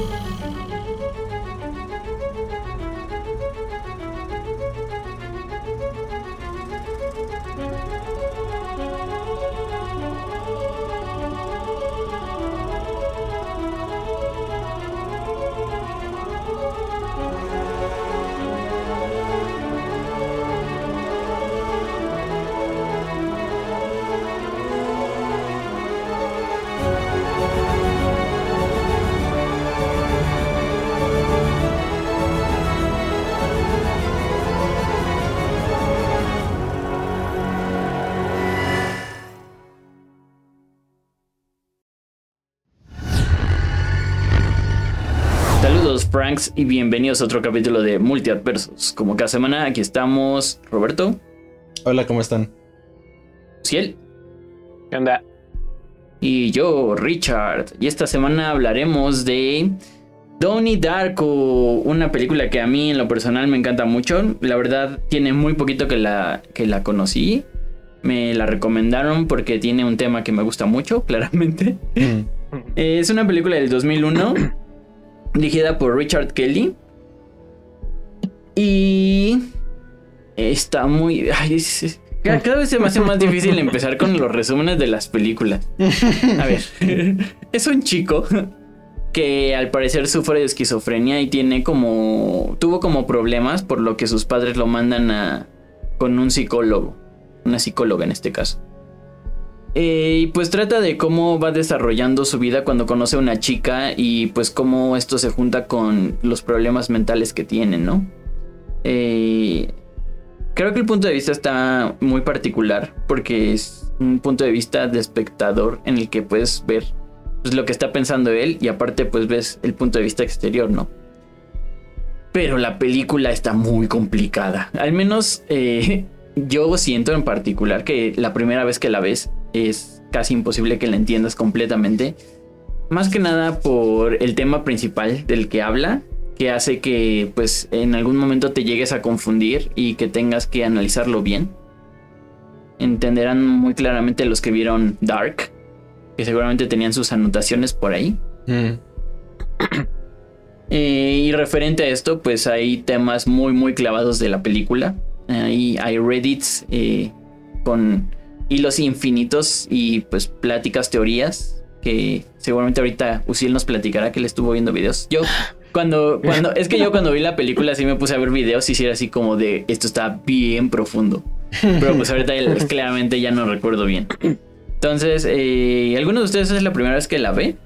Música Y bienvenidos a otro capítulo de Multiadversos. Como cada semana, aquí estamos Roberto. Hola, ¿cómo están? Ciel. ¿Qué onda? Y yo, Richard. Y esta semana hablaremos de Donnie Darko, una película que a mí en lo personal me encanta mucho. La verdad, tiene muy poquito que la, que la conocí. Me la recomendaron porque tiene un tema que me gusta mucho, claramente. Mm. es una película del 2001 dirigida por Richard Kelly. Y está muy... cada, vez se me hace más difícil empezar con los resúmenes de las películas. A ver, es un chico que al parecer sufre de esquizofrenia y tiene como... tuvo como problemas por lo que sus padres lo mandan a... con un psicólogo. Una psicóloga en este caso. Eh, y pues trata de cómo va desarrollando su vida cuando conoce a una chica y pues cómo esto se junta con los problemas mentales que tiene, ¿no? Eh, creo que el punto de vista está muy particular porque es un punto de vista de espectador en el que puedes ver pues, lo que está pensando él y aparte pues ves el punto de vista exterior, ¿no? Pero la película está muy complicada. Al menos eh, yo siento en particular que la primera vez que la ves es casi imposible que la entiendas completamente. Más que nada por el tema principal del que habla, que hace que pues en algún momento te llegues a confundir y que tengas que analizarlo bien. Entenderán muy claramente los que vieron Dark, que seguramente tenían sus anotaciones por ahí. Mm. Eh, y referente a esto, pues hay temas muy muy clavados de la película. Hay reddits eh, con hilos infinitos y pues pláticas, teorías que seguramente ahorita Usil nos platicará que le estuvo viendo videos. Yo cuando, cuando, es que yo cuando vi la película sí me puse a ver videos y sí era así como de esto está bien profundo. Pero pues ahorita claramente ya no recuerdo bien. Entonces, eh, ¿alguno de ustedes es la primera vez que la ve?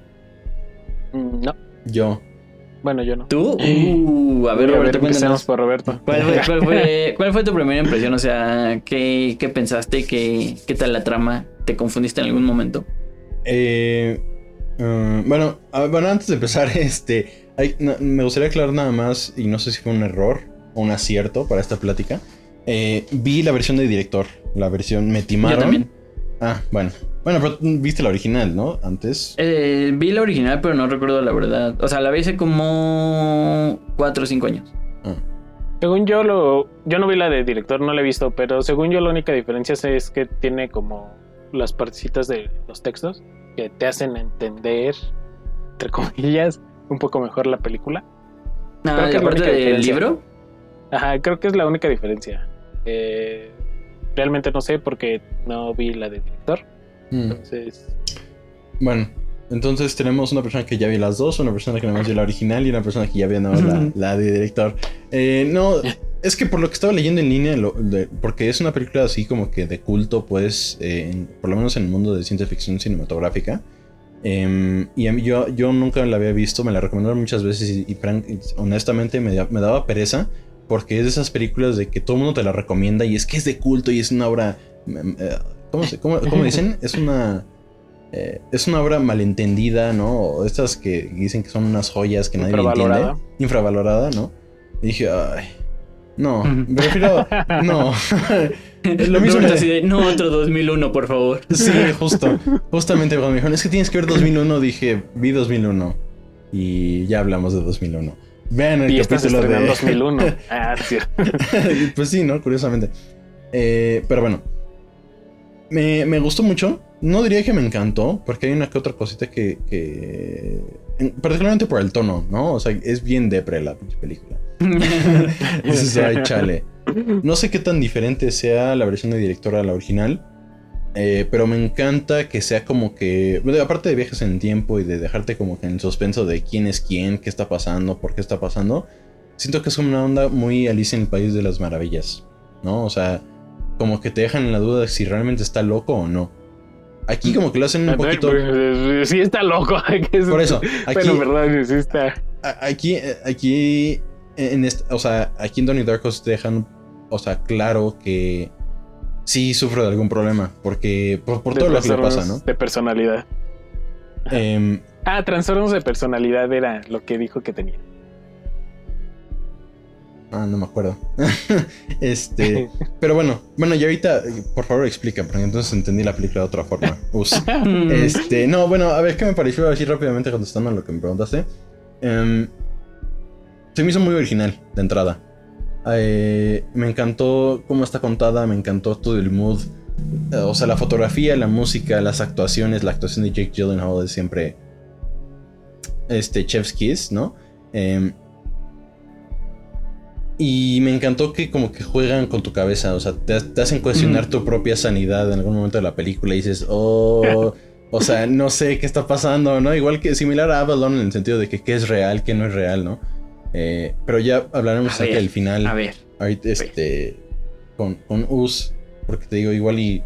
No. Yo. Bueno, yo no. ¿Tú? Uh, a ver, Roberto, cuéntanos. por Roberto. ¿Cuál fue, cuál, fue, tu primera impresión? O sea, ¿qué, qué pensaste? ¿Qué, ¿Qué, tal la trama? ¿Te confundiste en algún momento? Eh, uh, bueno, bueno, antes de empezar, este, me gustaría aclarar nada más, y no sé si fue un error o un acierto para esta plática. Eh, vi la versión de director, la versión me timaron. Yo también. Ah, bueno. Bueno, pero viste la original, ¿no? Antes. Eh, vi la original, pero no recuerdo la verdad. O sea, la vi hace como 4 o 5 años. Ah. Según yo, lo, yo no vi la de director, no la he visto, pero según yo la única diferencia es que tiene como las partecitas de los textos que te hacen entender, entre comillas, un poco mejor la película. Ah, creo que la parte del libro? Ajá, creo que es la única diferencia. Eh, realmente no sé porque no vi la de director. Mm. Entonces. Bueno, entonces tenemos una persona que ya vio las dos, una persona que no vio la original y una persona que ya vio la, la, de director. Eh, no, es que por lo que estaba leyendo en línea, porque es una película así como que de culto, pues, eh, por lo menos en el mundo de ciencia ficción cinematográfica. Em, y yo, yo nunca la había visto, me la recomendaron muchas veces y, honestamente me, me, daba pereza porque es de esas películas de que todo el mundo te la recomienda y es que es de culto y es una obra em, eh, ¿Cómo, dicen? Es una. Eh, es una obra malentendida, ¿no? estas que dicen que son unas joyas que nadie entiende. Infravalorada, ¿no? Y dije, ay. No, prefiero. No. Lo mismo así de, no, otro 2001, por favor. Sí, justo. Justamente cuando me dijeron, es que tienes que ver 2001, dije, vi 2001. Y ya hablamos de 2001. Vean el capítulo de 2001. Ah, sí. pues sí, ¿no? Curiosamente. Eh, pero bueno, me, gustó mucho. No diría que me encantó, porque hay una que otra cosita que, particularmente por el tono, ¿no? O sea, es bien depre la pinche película. Dices, ay, chale. No sé qué tan diferente sea la versión de director a la original. Eh, pero me encanta que sea como que. aparte de viajes en tiempo y de dejarte como que en suspenso de quién es quién, qué está pasando, por qué está pasando. Siento que es una onda muy Alicia en el País de las Maravillas. ¿No? O sea, como que te dejan en la duda de si realmente está loco o no. Aquí como que lo hacen un poquito. Sí está loco. Por eso. Aquí, verdad, sí está. Aquí, aquí, en o sea, aquí en Donnie Darko te dejan, o sea, claro que sí sufro de algún problema. Porque por, todo lo que le pasa, ¿no? De personalidad. Eh, ah, trastornos de personalidad era lo que dijo que tenía. Ah, no me acuerdo. este. pero bueno, bueno, y ahorita, por favor, explica, porque entonces entendí la película de otra forma. este, no, bueno, a ver qué me pareció así rápidamente contestando a lo que me preguntaste. Em, se me hizo muy original de entrada. Eh, me encantó cómo está contada, me encantó todo el mood. o sea, la fotografía, la música, las actuaciones, la actuación de Jake Gyllenhaal es siempre. Este, Chef's Kiss, ¿no? Eh, y me encantó que como que juegan con tu cabeza, o sea, te, hacen cuestionar tu propia sanidad en algún momento de la película y dices, oh, o sea, no sé qué está pasando, ¿no? Igual que similar a Avalon en el sentido de que qué es real, qué no es real, ¿no? Eh, pero ya hablaremos acerca del final. A ver. Ahorita, este, con, con Us, porque te digo, igual y,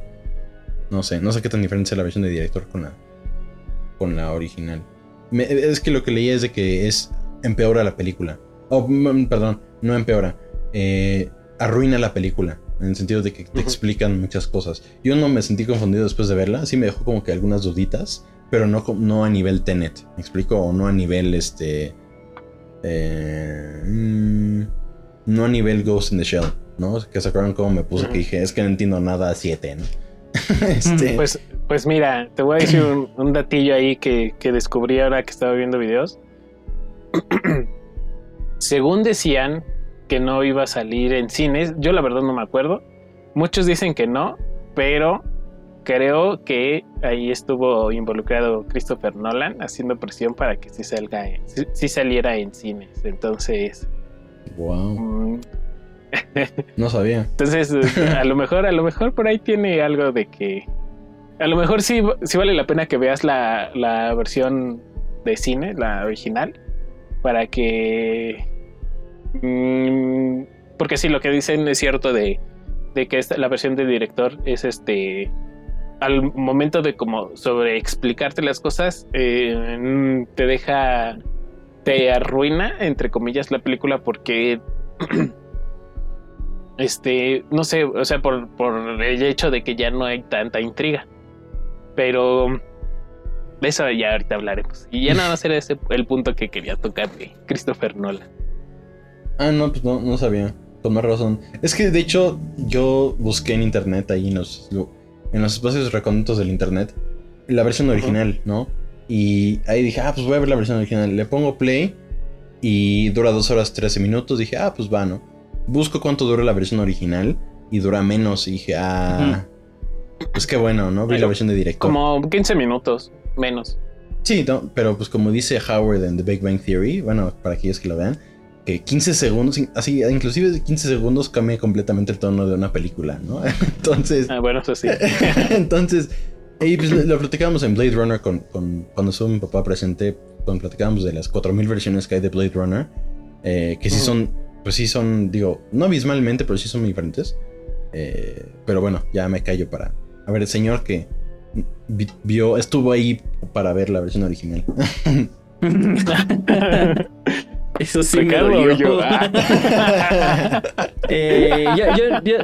no sé, no sé qué tan diferente es la versión de director con la, con la original. es que lo que leía es de que es, empeora la película. Oh, perdón no empeora, eh, arruina la película. En el sentido de que te explican muchas cosas. Yo no me sentí confundido después de verla. Sí me dejó como que algunas duditas. Pero no, no a nivel Tenet. ¿Me explico? O no a nivel este. Eh, mm, no a nivel Ghost in the Shell. ¿No? Que se acuerdan cómo me puse que dije, es que no entiendo nada a 7, ¿no? este... pues, pues mira, te voy a decir un, un datillo ahí que, que descubrí ahora que estaba viendo videos. Según decían que no iba a salir en cines, yo la verdad no me acuerdo. Muchos dicen que no, pero creo que ahí estuvo involucrado Christopher Nolan haciendo presión para que sí salga, sí, saliera en cines. Entonces, wow. Mm, no sabía. Entonces, a lo mejor, a lo mejor por ahí tiene algo de que, a lo mejor sí, sí vale la pena que veas la, la versión de cine, la original, para que... Mm, porque sí, lo que dicen es cierto de, que esta, la versión de director es este... Al momento de como sobre explicarte las cosas, eh, te deja, te arruina, entre comillas, la película porque este, no sé, o sea, por, por, el hecho de que ya no hay tanta intriga. Pero de eso ya ahorita hablaremos. Y ya nada más era ese el punto que quería tocar de Christopher Nolan. Ah, no, pues no, no sabía. Con más razón. Es que de hecho yo busqué en internet ahí en los, en los espacios recónditos del internet la versión original, ¿no? Y ahí dije, ah, pues voy a ver la versión original. Le pongo play y dura 2 horas 13 minutos. Dije, ah, pues va, ¿no? Busco cuánto dura la versión original y dura menos. Y dije, ah, pues qué bueno, ¿no? Vi la versión de directo. Como 15 minutos menos. Sí, pero pues como dice Howard en The Big Bang Theory, bueno, para aquellos que lo vean, que 15 segundos, así, inclusive 15 segundos cambia completamente el tono de una película, ¿no? Entonces... Ah, bueno, eso sí. entonces, y pues lo platicábamos en Blade Runner con, cuando estuvo mi papá presente, cuando platicábamos de las 4000 versiones que hay de Blade Runner, eh, que sí son, pues sí son, digo, no abismalmente, pero sí son muy diferentes. Eh, pero bueno, ya me callo para... A ver, el señor que vio, estuvo ahí para ver la versión original. Eso sí me Yo. eh,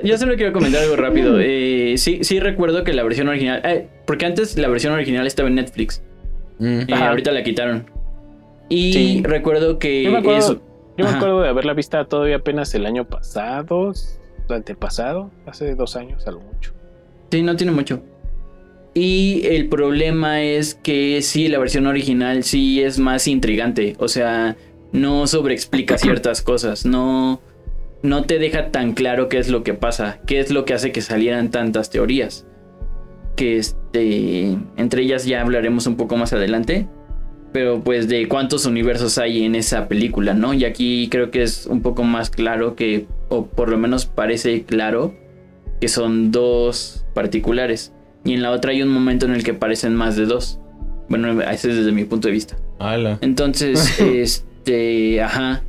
yo, solo quiero comentar algo rápido. Eh, sí, sí recuerdo que la versión original... Eh, porque antes la versión original estaba en Netflix. Mm. Eh, ahorita la quitaron. Y recuerdo que... Yo me acuerdo, yo me acuerdo de haberla vista todavía apenas el año pasado, el antepasado, hace dos años a lo mucho. Sí, no tiene mucho. Y el problema es que sí, la versión original sí es más intrigante. O sea, no sobreexplica ciertas cosas. No, no te deja tan claro qué es lo que pasa. Qué es lo que hace que salieran tantas teorías. Que este. Entre ellas ya hablaremos un poco más adelante. pero pues de cuántos universos hay en esa película, ¿no? Y aquí creo que es un poco más claro que, o por lo menos parece claro, que son dos particulares. Y en la otra hay un momento en el que parecen más de dos. Bueno, ese es desde mi punto de vista. Ala. Entonces, este, ajá.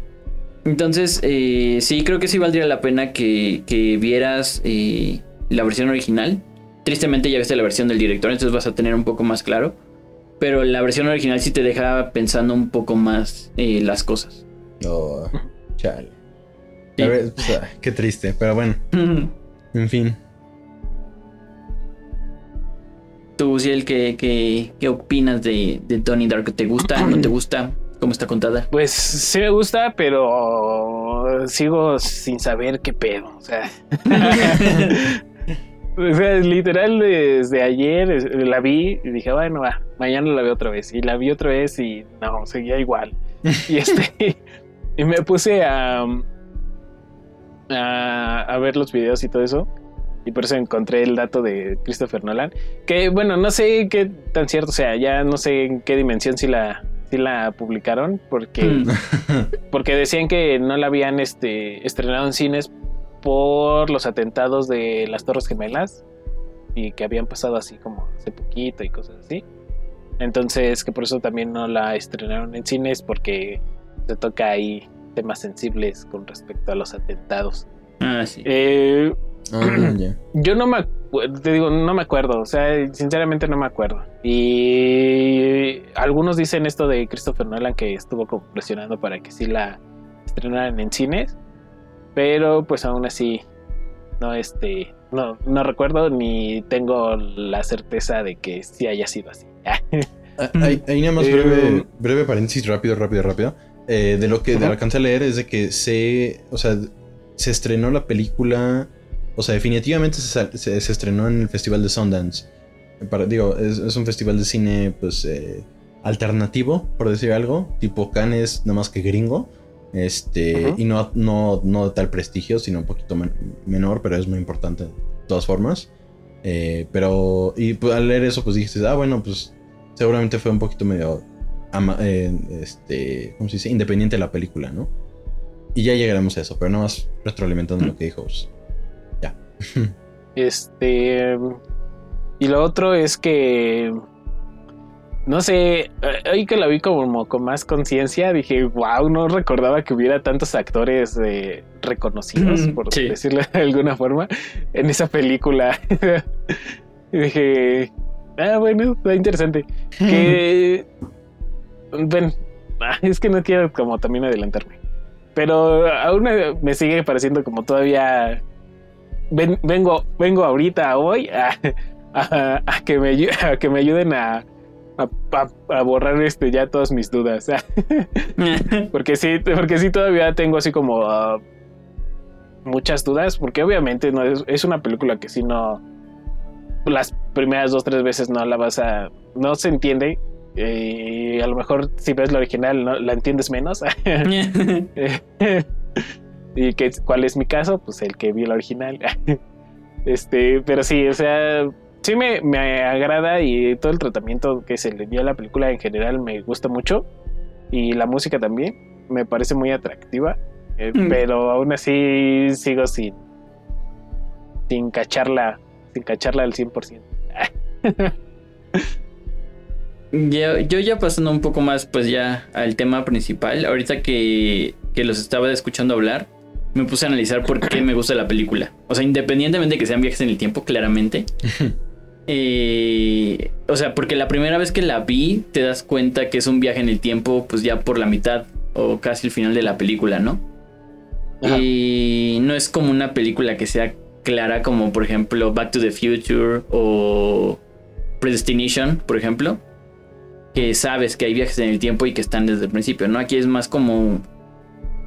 Entonces, eh, sí, creo que sí valdría la pena que, que vieras eh, la versión original. Tristemente ya viste la versión del director, entonces vas a tener un poco más claro. Pero la versión original sí te deja pensando un poco más eh, las cosas. Oh, chale. Sí. A ver, pues, ah, qué triste, pero bueno, en fin. Tú, Ciel, ¿qué, qué, qué opinas de, de Tony Dark? ¿Te gusta? ¿No te gusta? ¿Cómo está contada? Pues sí me gusta, pero sigo sin saber qué pedo. O sea, o sea, literal desde ayer la vi y dije, bueno, va, mañana la veo otra vez. Y la vi otra vez y no, seguía igual. Y este y me puse a, a a ver los videos y todo eso. Y por eso encontré el dato de Christopher Nolan. Que bueno, no sé qué tan cierto sea. Ya no sé en qué dimensión si la, si la publicaron. Porque Mm. porque decían que no la habían este, estrenado en cines por los atentados de las Torres Gemelas y que habían pasado así como hace poquito y cosas así. Entonces, que por eso también no la estrenaron en cines porque se toca ahí temas sensibles con respecto a los atentados. Ah, sí. Eh, Ah, yo no me acu- te digo, no me acuerdo, o sea, sinceramente no me acuerdo. Y algunos dicen esto de Christopher Nolan que estuvo como presionando para que sí la estrenaran en cines, pero pues aún así no este no no recuerdo ni tengo la certeza de que sí haya sido así. Ah, Hay, hay nada más Eh, breve, breve paréntesis, rápido, rápido, rápido. Eh, de lo que Ajá. alcancé a leer es de que se, o sea, se estrenó la película, o sea, definitivamente se, sal- se- se estrenó en el Festival de Sundance. Para, digo, es, es un festival de cine, pues, eh, alternativo, por decir algo, tipo Cannes, nada más que gringo. Este, y no, no, no de tal prestigio, sino un poquito men- menor, pero es muy importante de todas formas. Eh, pero, y pues, al leer eso, pues dijiste, ah, bueno, pues seguramente fue un poquito medio, ama- eh, este, ¿cómo se dice? Independiente de la película, ¿no? Y ya llegaremos a eso, pero nada más retroalimentando lo que dijo. pues. Este. Y lo otro es que. No sé, ahí que la vi como con más conciencia, dije, wow, no recordaba que hubiera tantos actores eh, reconocidos, Mm, por sí. decirlo de alguna forma, en esa película. y dije, ah, bueno, está interesante. Que. Ven, ah, es que no quiero como también adelantarme. Pero aún me sigue pareciendo como todavía ven- vengo, vengo ahorita hoy a, a- a que me ayu- a que me ayuden a, borrar este ya todas mis dudas. porque sí, porque sí todavía tengo así como ah, muchas dudas. Porque obviamente no es, es una película que si no las primeras dos tres veces no la vas a no se entiende. eh, a lo mejor si ves la original no, la entiendes menos. y que, cuál es mi caso, pues el que vi la original. este, pero sí, o sea, sí me, me agrada y todo el tratamiento que se le dio a la película en general me gusta mucho. Y la música también me parece muy atractiva. eh, Mm. Pero aún así sigo sin, sin cacharla, sin cacharla al 100%. Yo, yo ya pasando un poco más pues ya al tema principal, ahorita que, que los estaba escuchando hablar, me puse a analizar por qué me gusta la película. O sea, independientemente de que sean viajes en el tiempo, claramente. Eh, o sea, porque la primera vez que la vi, te das cuenta que es un viaje en el tiempo, pues ya por la mitad o casi el final de la película, ¿no? Ajá. Y no es como una película que sea clara como por ejemplo Back to the Future o Predestination, por ejemplo, que sabes que hay viajes en el tiempo y que están desde el principio, ¿no? Aquí es más como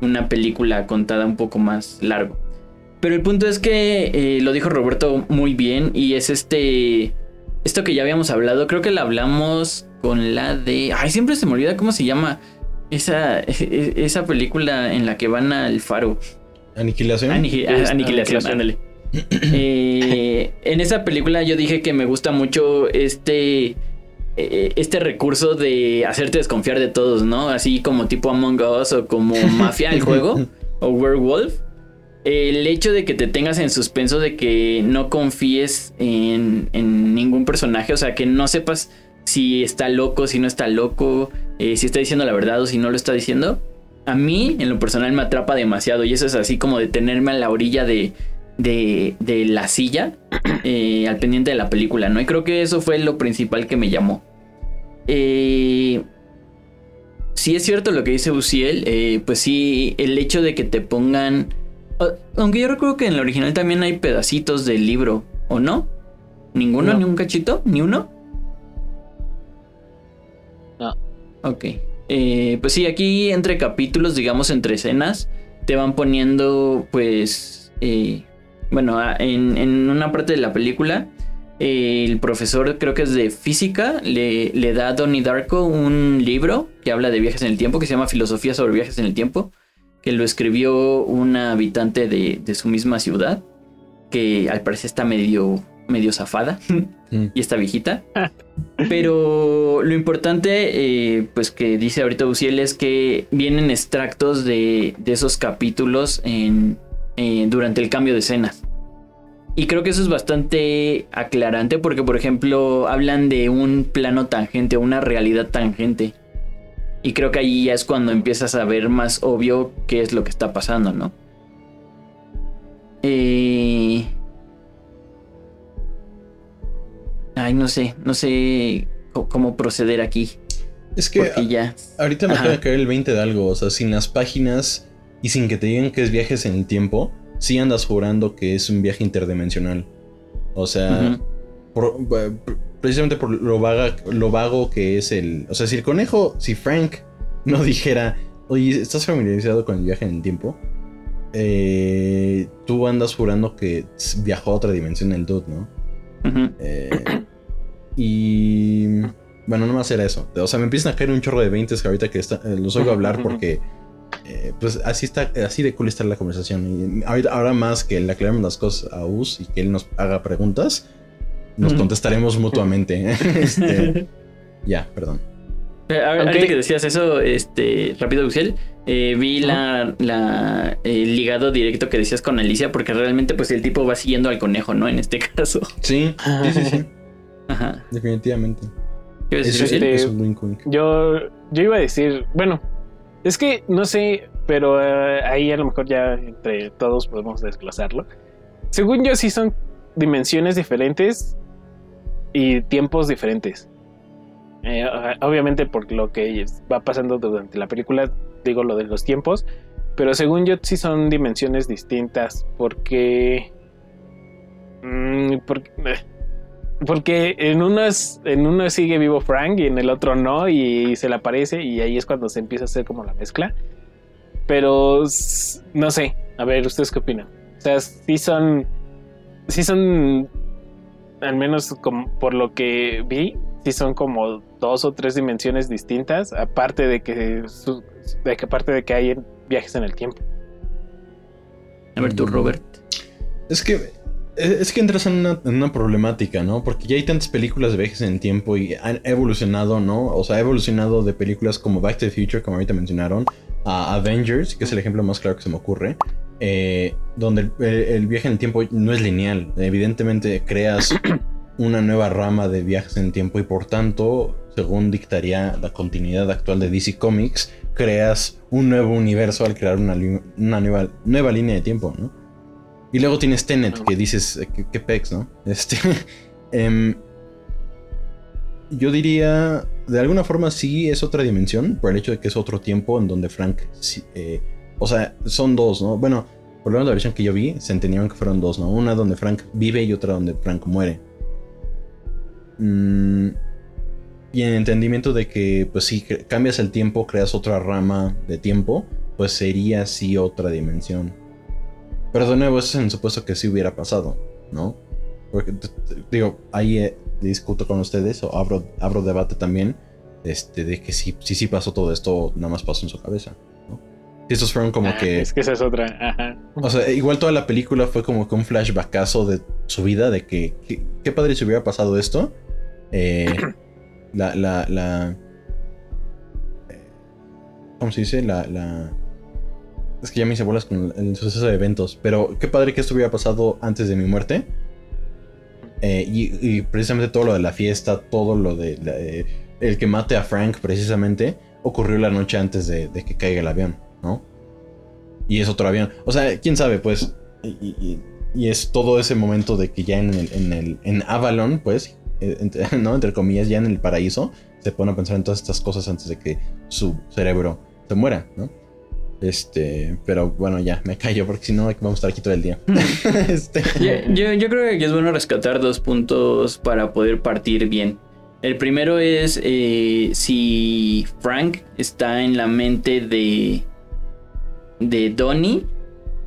una película contada un poco más largo. Pero el punto es que eh, lo dijo Roberto muy bien y es este... Esto que ya habíamos hablado, creo que la hablamos con la de... Ay, siempre se me olvida cómo se llama esa, esa película en la que van al faro. Aniquilación. Anigi- ah, aniquilación, Aniquilación. ándale. Eh, en esa película yo dije que me gusta mucho este eh, este recurso de hacerte desconfiar de todos, ¿no? Así como tipo Among Us o como Mafia el juego o Werewolf. El hecho de que te tengas en suspenso de que no confíes en, en ningún personaje, o sea, que no sepas si está loco, si no está loco, eh, si está diciendo la verdad o si no lo está diciendo, a mí en lo personal me atrapa demasiado y eso es así como de tenerme a la orilla de, de, de la silla eh, al pendiente de la película, ¿no? Y creo que eso fue lo principal que me llamó. Eh, si es cierto lo que dice Uciel, eh, pues sí, el hecho de que te pongan... Aunque yo recuerdo que en la original también hay pedacitos del libro, ¿o no? ¿Ninguno? ¿Ni un cachito? ¿Ni uno? No. Ok. Eh, pues sí, aquí entre capítulos, digamos entre escenas, te van poniendo, pues, eh, bueno, en, en, una parte de la película, eh, el profesor, creo que es de física, le, le, da a Donnie Darko un libro que habla de viajes en el tiempo, que se llama Filosofía sobre viajes en el tiempo, que lo escribió una habitante de, de su misma ciudad, que al parecer está medio, medio zafada y está viejita. Pero lo importante, eh, pues que dice ahorita Uciel, es que vienen extractos de, de esos capítulos en, eh, durante el cambio de escenas. Y creo que eso es bastante aclarante porque, por ejemplo, hablan de un plano tangente, una realidad tangente. Y creo que ahí ya es cuando empiezas a ver más obvio qué es lo que está pasando, ¿no? Eh... Ay, no sé, no sé cómo proceder aquí. Es que ya... ahorita me acaba de caer el 20 de algo, o sea, sin las páginas y sin que te digan que es viajes en el tiempo, sí andas jurando que es un viaje interdimensional. O sea, uh -huh. por, precisamente por lo, vaga, lo vago que es el... O sea, si el conejo, si Frank no dijera, oye, ¿estás familiarizado con el viaje en el tiempo? Eh, tú andas jurando que viajó a otra dimensión el dude, ¿no? Uh -huh. eh, y bueno, no más era eso. O sea, me empiezan a caer un chorro de 20 que ahorita que está, eh, los oigo hablar porque eh, pues así está, así de cool está la conversación. Y ahorita, ahora más que le aclaremos las cosas a Us y que él nos haga preguntas, nos contestaremos mutuamente. este, ya, perdón. Eh, ahorita okay. que decías eso, este, rápido, Uciel, eh, vi la, la el ligado directo que decías con Alicia, porque realmente, pues el tipo va siguiendo al conejo, ¿no? En este caso. Sí, sí, sí. sí. Ajá. Definitivamente. ¿Qué Es, Este, es un wink wink. Yo, yo iba a decir, bueno, es que no sé, pero uh, ahí a lo mejor ya entre todos podemos desglosarlo. Según yo, sí son dimensiones diferentes y tiempos diferentes. Eh, obviamente por lo que va pasando durante la película, digo lo de los tiempos, pero según yo sí son dimensiones distintas porque... Mmm, porque porque en unas en uno sigue vivo Frank y en el otro no y se le aparece y ahí es cuando se empieza a hacer como la mezcla. Pero no sé, a ver, ustedes qué opinan? O sea, sí son sí son al menos como por lo que vi, sí son como dos o tres dimensiones distintas, aparte de que de que aparte de que hay viajes en el tiempo. A ver tú, Robert. Es que es que entras en una, en una, problemática, ¿no? Porque ya hay tantas películas de viajes en tiempo y han evolucionado, ¿no? O sea, ha evolucionado de películas como Back to the Future, como ahorita mencionaron, a Avengers, que es el ejemplo más claro que se me ocurre, eh, donde el, el, viaje en el tiempo no es lineal. Evidentemente creas una nueva rama de viajes en el tiempo y por tanto, según dictaría la continuidad actual de DC Comics, creas un nuevo universo al crear una, una nueva, nueva línea de tiempo, ¿no? Y luego tienes Tenet, que dices, ¿qué, qué pex, no? Este. eh, yo diría, de alguna forma sí es otra dimensión, por el hecho de que es otro tiempo en donde Frank. Eh, o sea, son dos, ¿no? Bueno, por lo menos la versión que yo vi, se entendieron que fueron dos, ¿no? Una donde Frank vive y otra donde Frank muere. Mm, y en entendimiento de que, pues si cambias el tiempo, creas otra rama de tiempo, pues sería sí otra dimensión. Pero de nuevo, eso es en supuesto que sí hubiera pasado, ¿no? Porque, digo, ahí eh, discuto con ustedes o abro, abro debate también este, de que si sí si, si pasó todo esto, nada más pasó en su cabeza, ¿no? Si estos fueron como ah, que... Es que esa es otra, ajá. O sea, igual toda la película fue como que un flashbackazo de su vida, de que qué padre si hubiera pasado esto. Eh, la, la, la ¿cómo se dice? La, la es que ya me hice bolas con el suceso de eventos, pero qué padre que esto hubiera pasado antes de mi muerte. Eh, y, precisamente todo lo de la fiesta, todo lo de eh, el que mate a Frank precisamente ocurrió la noche antes de, que caiga el avión, ¿no? Y es otro avión. O sea, quién sabe, pues. Y, es todo ese momento de que ya en el, en el en Avalon, pues, eh, ¿no? Entre comillas, ya en el paraíso, se pone a pensar en todas estas cosas antes de que su cerebro se muera, ¿no? Este, pero bueno, ya, me callo porque si no vamos a estar aquí todo el día. este. yo, yo, creo que es bueno rescatar dos puntos para poder partir bien. El primero es eh, si Frank está en la mente de, de Donnie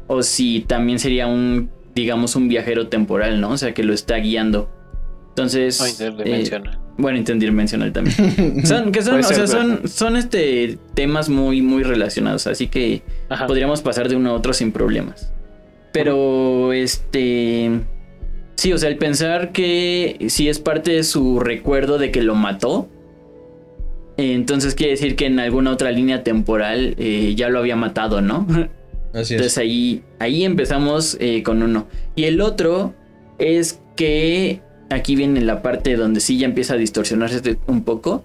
o si también sería un, digamos, un viajero temporal, ¿no? O sea, que lo está guiando. Entonces... O interdimensional. Eh, bueno, interdimensional también. son, que son, o sea, son, son este, temas muy, muy relacionados, así que podríamos pasar de uno a otro sin problemas. Pero, este... Sí, o sea, el pensar que si es parte de su recuerdo de que lo mató, entonces quiere decir que en alguna otra línea temporal eh, ya lo había matado, ¿no? Así es. Entonces ahí, ahí empezamos eh, con uno. Y el otro es que aquí viene la parte donde sí ya empieza a distorsionarse un poco.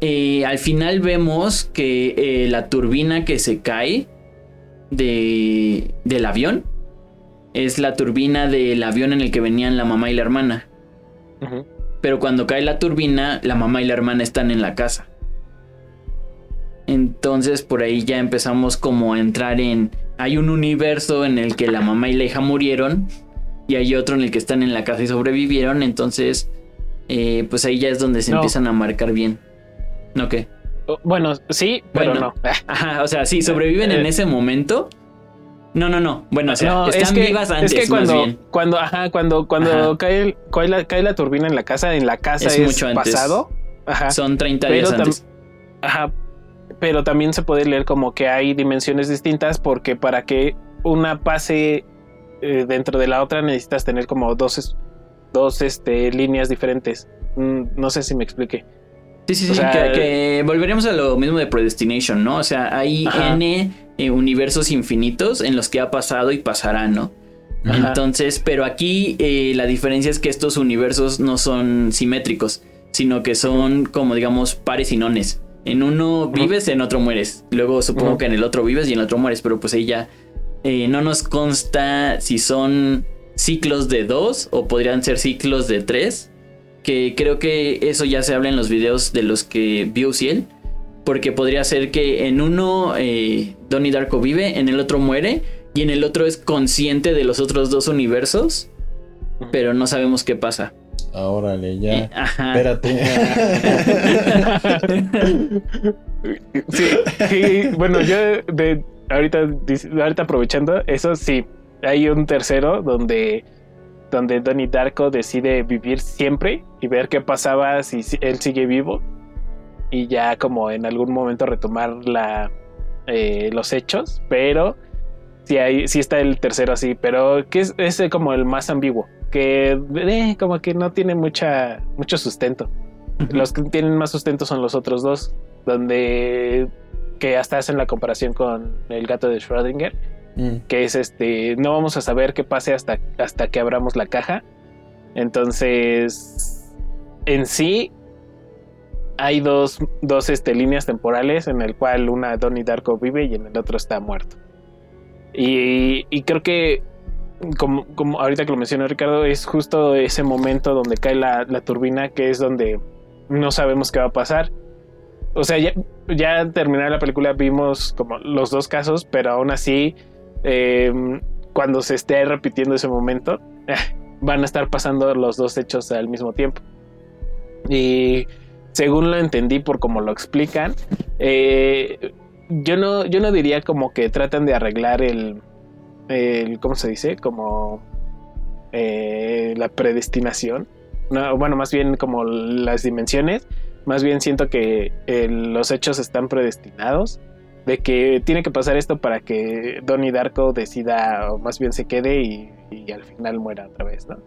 Eh, al final vemos que la turbina que se cae de, del avión es la turbina del avión en el que venían la mamá y la hermana. Pero cuando cae la turbina, la mamá y la hermana están en la casa. Entonces por ahí ya empezamos como a entrar en... Hay un universo en el que la mamá y la hija murieron y hay otro en el que están en la casa y sobrevivieron. Entonces, eh, pues ahí ya es donde se empiezan a marcar bien. ¿No qué? Bueno, sí, pero no. Ajá, o sea, sí, sobreviven en eh, ese momento, no, no, no. Bueno, o sea, están vivas antes. Es que cuando, cuando, ajá, cuando, cuando cae, cae, la, cae, la, turbina en la casa, en la casa es, mucho antes. pasado. Ajá. Son 30 días antes. Ajá. Pero también se puede leer como que hay dimensiones distintas porque para que una pase eh, dentro de la otra necesitas tener como dos, dos este, líneas diferentes. Mm, no sé si me expliqué. Sí, sí, sí, que, volveríamos a lo mismo de Predestination, ¿no? O sea, hay N eh, universos infinitos en los que ha pasado y pasará, ¿no? Entonces, pero aquí eh, la diferencia es que estos universos no son simétricos, sino que son como digamos pares y nones. En uno vives, en otro mueres. Luego supongo que en el otro vives y en el otro mueres, pero pues ahí ya eh, no nos consta si son ciclos de dos o podrían ser ciclos de tres que creo que eso ya se habla en los videos de los que vio Ciel, porque podría ser que en uno eh, Donnie Darko vive, en el otro muere, y en el otro es consciente de los otros dos universos, pero no sabemos qué pasa. Órale, ya. Eh, Espérate. sí, bueno, yo de, ahorita, ahorita aprovechando, eso sí, hay un tercero donde donde Donnie Darko decide vivir siempre y ver qué pasaba si él sigue vivo y ya como en algún momento retomar la, eh, los hechos, pero sí, hay, está el tercero así, pero que es, es como el más ambiguo, que eh, como que no tiene mucha, mucho sustento. Los que tienen más sustento son los otros dos, donde que hasta hacen la comparación con el gato de Schrödinger Mm. que es este, no vamos a saber qué pase hasta, hasta que abramos la caja. Entonces, en sí, hay dos, dos este, líneas temporales en el cual una Donnie Darko vive y en el otro está muerto. Y, creo que, como, como, ahorita que lo mencionó Ricardo, es justo ese momento donde cae la, la turbina que es donde no sabemos qué va a pasar. O sea, ya, ya terminar la película vimos como los dos casos, pero aún así eh, cuando se esté repitiendo ese momento, van a estar pasando los dos hechos al mismo tiempo. Y según lo entendí por cómo lo explican, eh, yo, no, yo no diría como que tratan de arreglar el, el ¿cómo se dice? Como eh, la predestinación. bueno, más bien como las dimensiones. Más bien siento que los hechos están predestinados de que tiene que pasar esto para que Donnie Darko decida, o más bien se quede y, al final muera otra vez, ¿no?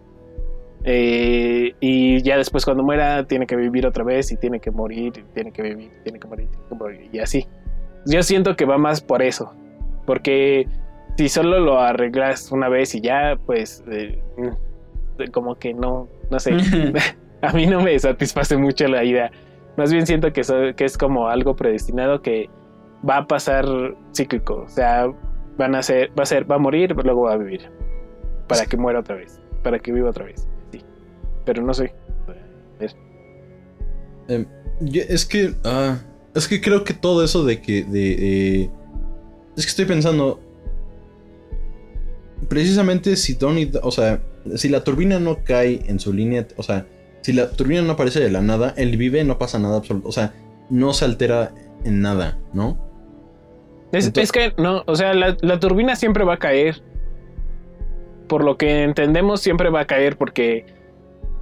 Eh, y ya después cuando muera tiene que vivir otra vez y tiene que morir, y tiene que vivir, tiene que morir, tiene que morir y así. Yo siento que va más por eso, porque si solo lo arreglas una vez y ya, pues eh, mm, como que no, no sé, a mí no me satisface mucho la idea. Más bien siento que, so- que es como algo predestinado que va a pasar cíclico, o sea, van a ser, va a ser, va a morir, pero luego va a vivir, para que muera otra vez, para que viva otra vez, sí. Pero no sé. Em, yo- es que. ah, es que creo que todo eso de que. De, eh, es que estoy pensando. Precisamente si Donnie. O sea, si la turbina no cae en su línea. O sea, si la turbina no aparece de la nada, él vive, no pasa nada absoluto. O sea, no se altera en nada, ¿no? Es, Entonces- es que no, o sea, la, la turbina siempre va a caer. Por lo que entendemos, siempre va a caer porque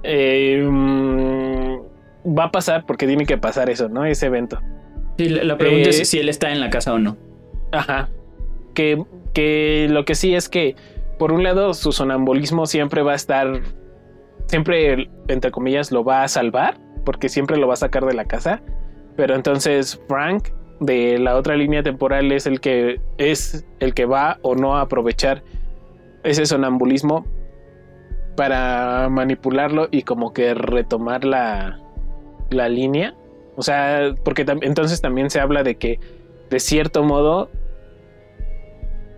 eh, mm, va a pasar porque tiene que pasar eso, ¿no? Ese evento. Sí, la, la pregunta Eh, es si él está en la casa o no. Ajá. Que, que lo que sí es que, por un lado, su sonambulismo siempre va a estar, siempre, entre comillas, lo va a salvar, porque siempre lo va a sacar de la casa. Pero entonces Frank, de la otra línea temporal, es el que es el que va o no a aprovechar ese sonambulismo para manipularlo y como que retomar la, la línea. O sea, porque entonces también se habla de que de cierto modo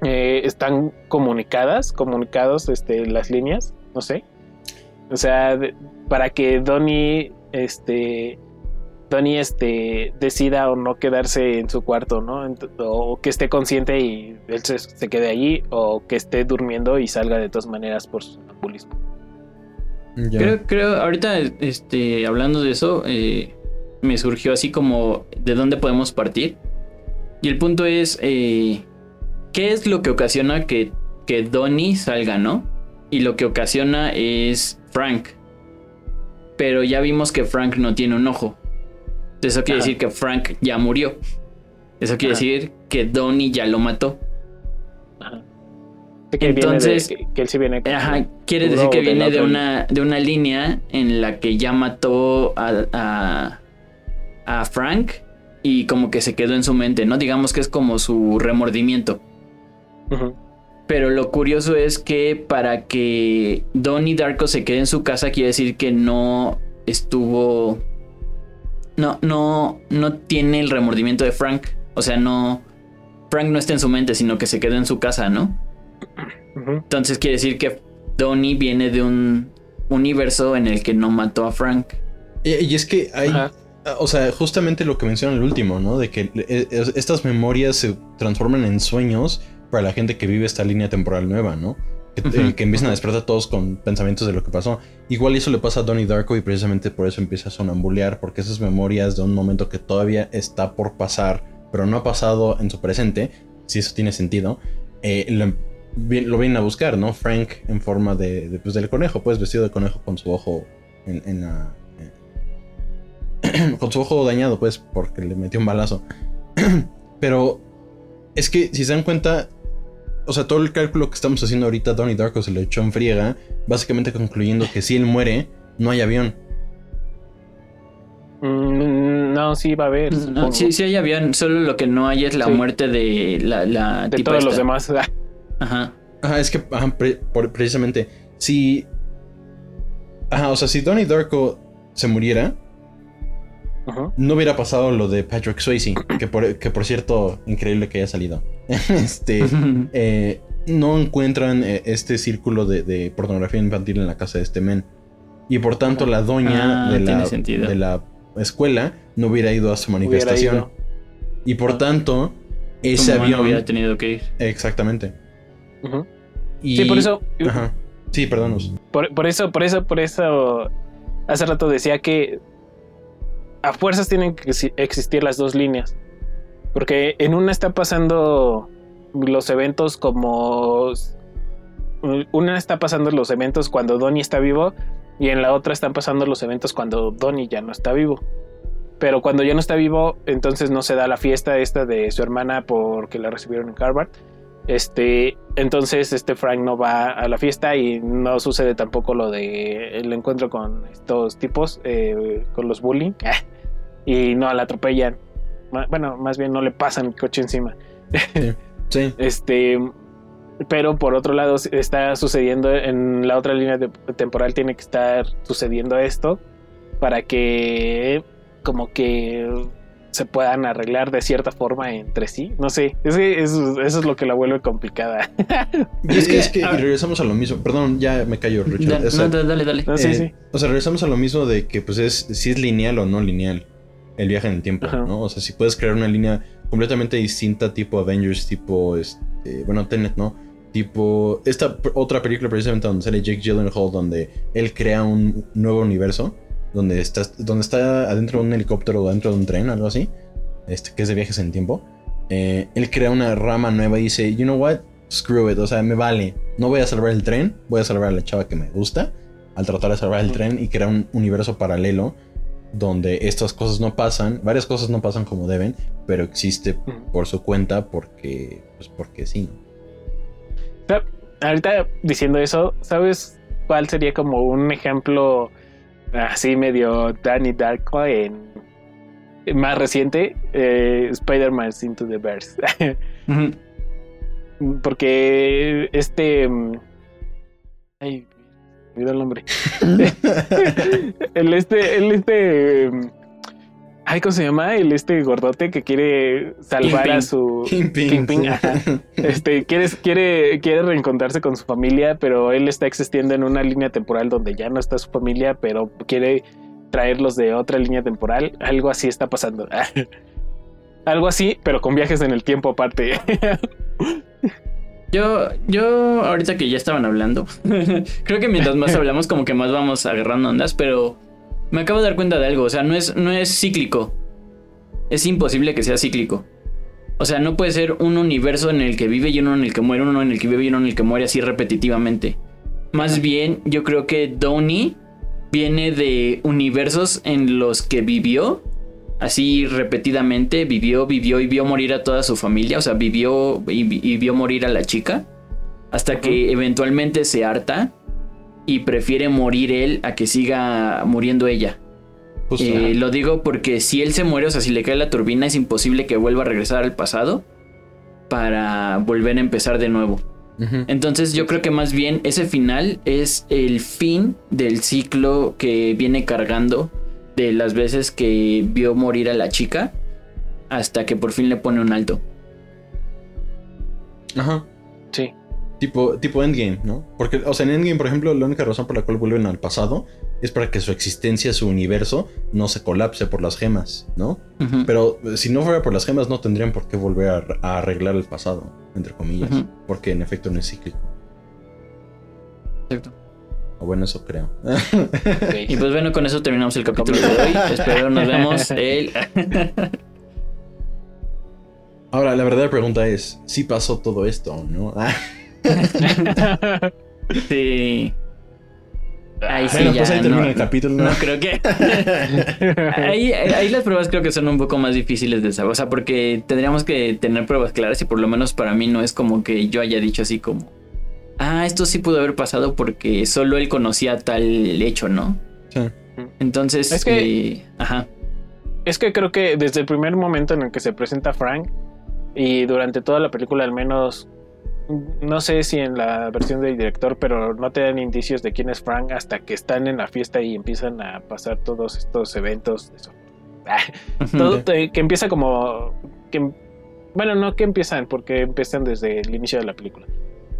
eh, están comunicadas, comunicados este, las líneas, no sé. O sea, de- para que Donnie, este, Donnie, este, decida o no quedarse en su cuarto, ¿no? Ent- O que esté consciente y él se, se quede allí, o que esté durmiendo y salga de todas maneras por su sonambulismo. Ya. Creo, creo, ahorita, este, hablando de eso, eh, me surgió así como de dónde podemos partir. Y el punto es, eh, ¿qué es lo que ocasiona que, que Donnie salga, no? Y lo que ocasiona es Frank. Pero ya vimos que Frank no tiene un ojo. Eso quiere Ajá. decir que Frank ya murió. Eso quiere Ajá. decir que Donnie ya lo mató. Ajá. Sé que viene de- Entonces- que, que él sí viene. Ajá, quiere decir que viene de una, de una línea en la que ya mató a, a, a Frank y como que se quedó en su mente, ¿no? Digamos que es como su remordimiento. Ujú. Pero lo curioso es que para que Donnie Darko se quede en su casa quiere decir que no estuvo... No, no, no tiene el remordimiento de Frank. O sea, no... Frank no está en su mente, sino que se quedó en su casa, ¿no? Entonces quiere decir que Donnie viene de un universo en el que no mató a Frank. Y, y es que hay. Ajá. O sea, justamente lo que menciona el último, ¿no? De que eh, es- estas memorias se transforman en sueños para la gente que vive esta línea temporal nueva, ¿no? Que, eh, empiezan a despertar todos con pensamientos de lo que pasó. Igual eso le pasa a Donnie Darko y precisamente por eso empieza a sonambulear, porque esas memorias de un momento que todavía está por pasar, pero no ha pasado en su presente, si eso tiene sentido, eh, lo, vi- lo vienen a buscar, ¿no? Frank en forma de, de, pues, del conejo, pues vestido de conejo con su ojo en, en la... eh, con su ojo dañado, pues, porque le metió un balazo. Pero es que, si se dan cuenta, o sea, todo el cálculo que estamos haciendo ahorita, Donnie Darko se lo echó en friega, básicamente concluyendo que si él muere, no hay avión. Mm, no, sí va a haber. No, sí, sí hay avión, solo lo que no hay es la Sí. muerte de la, la de todos los demás. Ajá. Ajá, es que, ajá, pre- por- precisamente, si... Ajá, o sea, si Donnie Darko se muriera, No hubiera pasado lo de Patrick Swayze, que por, que por cierto, increíble que haya salido. este... eh, no encuentran eh, este círculo de, de pornografía infantil en la casa de este men. Y por tanto, la doña Ah, de, la, de la escuela no hubiera ido a su manifestación. Y por Ah. tanto, ese Como no avión. hubiera tenido que ir. Exactamente. Y- Sí, por eso. Ajá. Sí, perdón. Por, por eso, por eso, por eso. Hace rato decía que a fuerzas tienen que exi- existir las dos líneas. Porque en una está pasando los eventos como. Una está pasando los eventos cuando Donnie está vivo. Y en la otra están pasando los eventos cuando Donnie ya no está vivo. Pero cuando ya no está vivo, entonces no se da la fiesta esta de su hermana porque la recibieron en Harvard. Este, entonces este Frank no va a la fiesta y no sucede tampoco lo de el encuentro con estos tipos, eh, con los bullying, y no la atropellan. Bueno, más bien no le pasan el coche encima. Sí. Este, pero por otro lado está sucediendo en la otra línea temporal tiene que estar sucediendo esto para que como que se puedan arreglar de cierta forma entre sí. No sé, eso, es lo que la vuelve complicada. y es que, es que regresamos a lo mismo. Perdón, ya me callo, Richard. dale, dale. Eh, o sea, regresamos a lo mismo de que pues es si es lineal o no lineal el viaje en el tiempo, ¿no? O sea, si puedes crear una línea completamente distinta tipo Avengers, tipo, este, bueno, Tenet, ¿no? Tipo, esta otra película precisamente donde sale Jake Gyllenhaal, donde él crea un nuevo universo donde está, donde está adentro de un helicóptero o adentro de un tren, algo así, este, que es de viajes en tiempo. Eh, él crea una rama nueva y dice, you know what, screw it, o sea, me vale, no voy a salvar el tren, voy a salvar a la chava que me gusta, al tratar de salvar el tren y crear un universo paralelo donde estas cosas no pasan, varias cosas no pasan como deben, pero existe por su cuenta porque, pues porque sí. Ahorita diciendo eso, ¿sabes cuál sería como un ejemplo así medio Danny Darko en más reciente, eh, Spider-Man Into the Verse. Porque este. Mm, ay, me el nombre. el este, el este. Ay, ¿cómo se llama? El este gordote que quiere salvar a su. Kingpin. Este, quiere, quiere, quiere reencontrarse con su familia, pero él está existiendo en una línea temporal donde ya no está su familia, pero quiere traerlos de otra línea temporal. Algo así está pasando. Algo así, pero con viajes en el tiempo aparte. Yo, yo, ahorita que ya estaban hablando, creo que mientras más hablamos, como que más vamos agarrando ondas, pero me acabo de dar cuenta de algo. O sea, no es, no es cíclico. Es imposible que sea cíclico. O sea, no puede ser un universo en el que vive y uno en el que muere, uno en el que vive y uno en el que muere así repetitivamente. Más bien, yo creo que Downey viene de universos en los que vivió así repetidamente, vivió, vivió y vio morir a toda su familia, o sea, vivió y, vio morir a la chica, hasta que eventualmente se harta y prefiere morir él a que siga muriendo ella. Eh, lo digo porque si él se muere, o sea, si le cae la turbina, es imposible que vuelva a regresar al pasado para volver a empezar de nuevo. Entonces yo creo que más bien ese final es el fin del ciclo que viene cargando de las veces que vio morir a la chica hasta que por fin le pone un alto. Ajá. Sí. Tipo, tipo Endgame, ¿no? Porque, o sea, en Endgame, por ejemplo, la única razón por la cual vuelven al pasado es para que su existencia, su universo, no se colapse por las gemas, ¿no? Pero eh, si no fuera por las gemas, no tendrían por qué volver a, arreglar el pasado, entre comillas. Porque en efecto no es cíclico. Exacto. O bueno, eso creo. Y pues bueno, con eso terminamos el capítulo de hoy. Espero nos vemos el... Ahora, la verdadera pregunta es, ¿si pasó todo esto no? sí. Ahí sí, bueno, pues ahí termina el capítulo. No, creo que. ahí, ahí, las pruebas creo que son un poco más difíciles de saber. O sea, porque tendríamos que tener pruebas claras y por lo menos para mí no es como que yo haya dicho así como ah, esto sí pudo haber pasado porque solo él conocía tal hecho, ¿no? Sí. Entonces, es que, eh, ajá. Es que creo que desde el primer momento en el que se presenta Frank y durante toda la película al menos no sé si en la versión del director, pero no te dan indicios de quién es Frank hasta que están en la fiesta y empiezan a pasar todos estos eventos. todo, que empieza como. Que, bueno, no que empiezan, porque empiezan desde el inicio de la película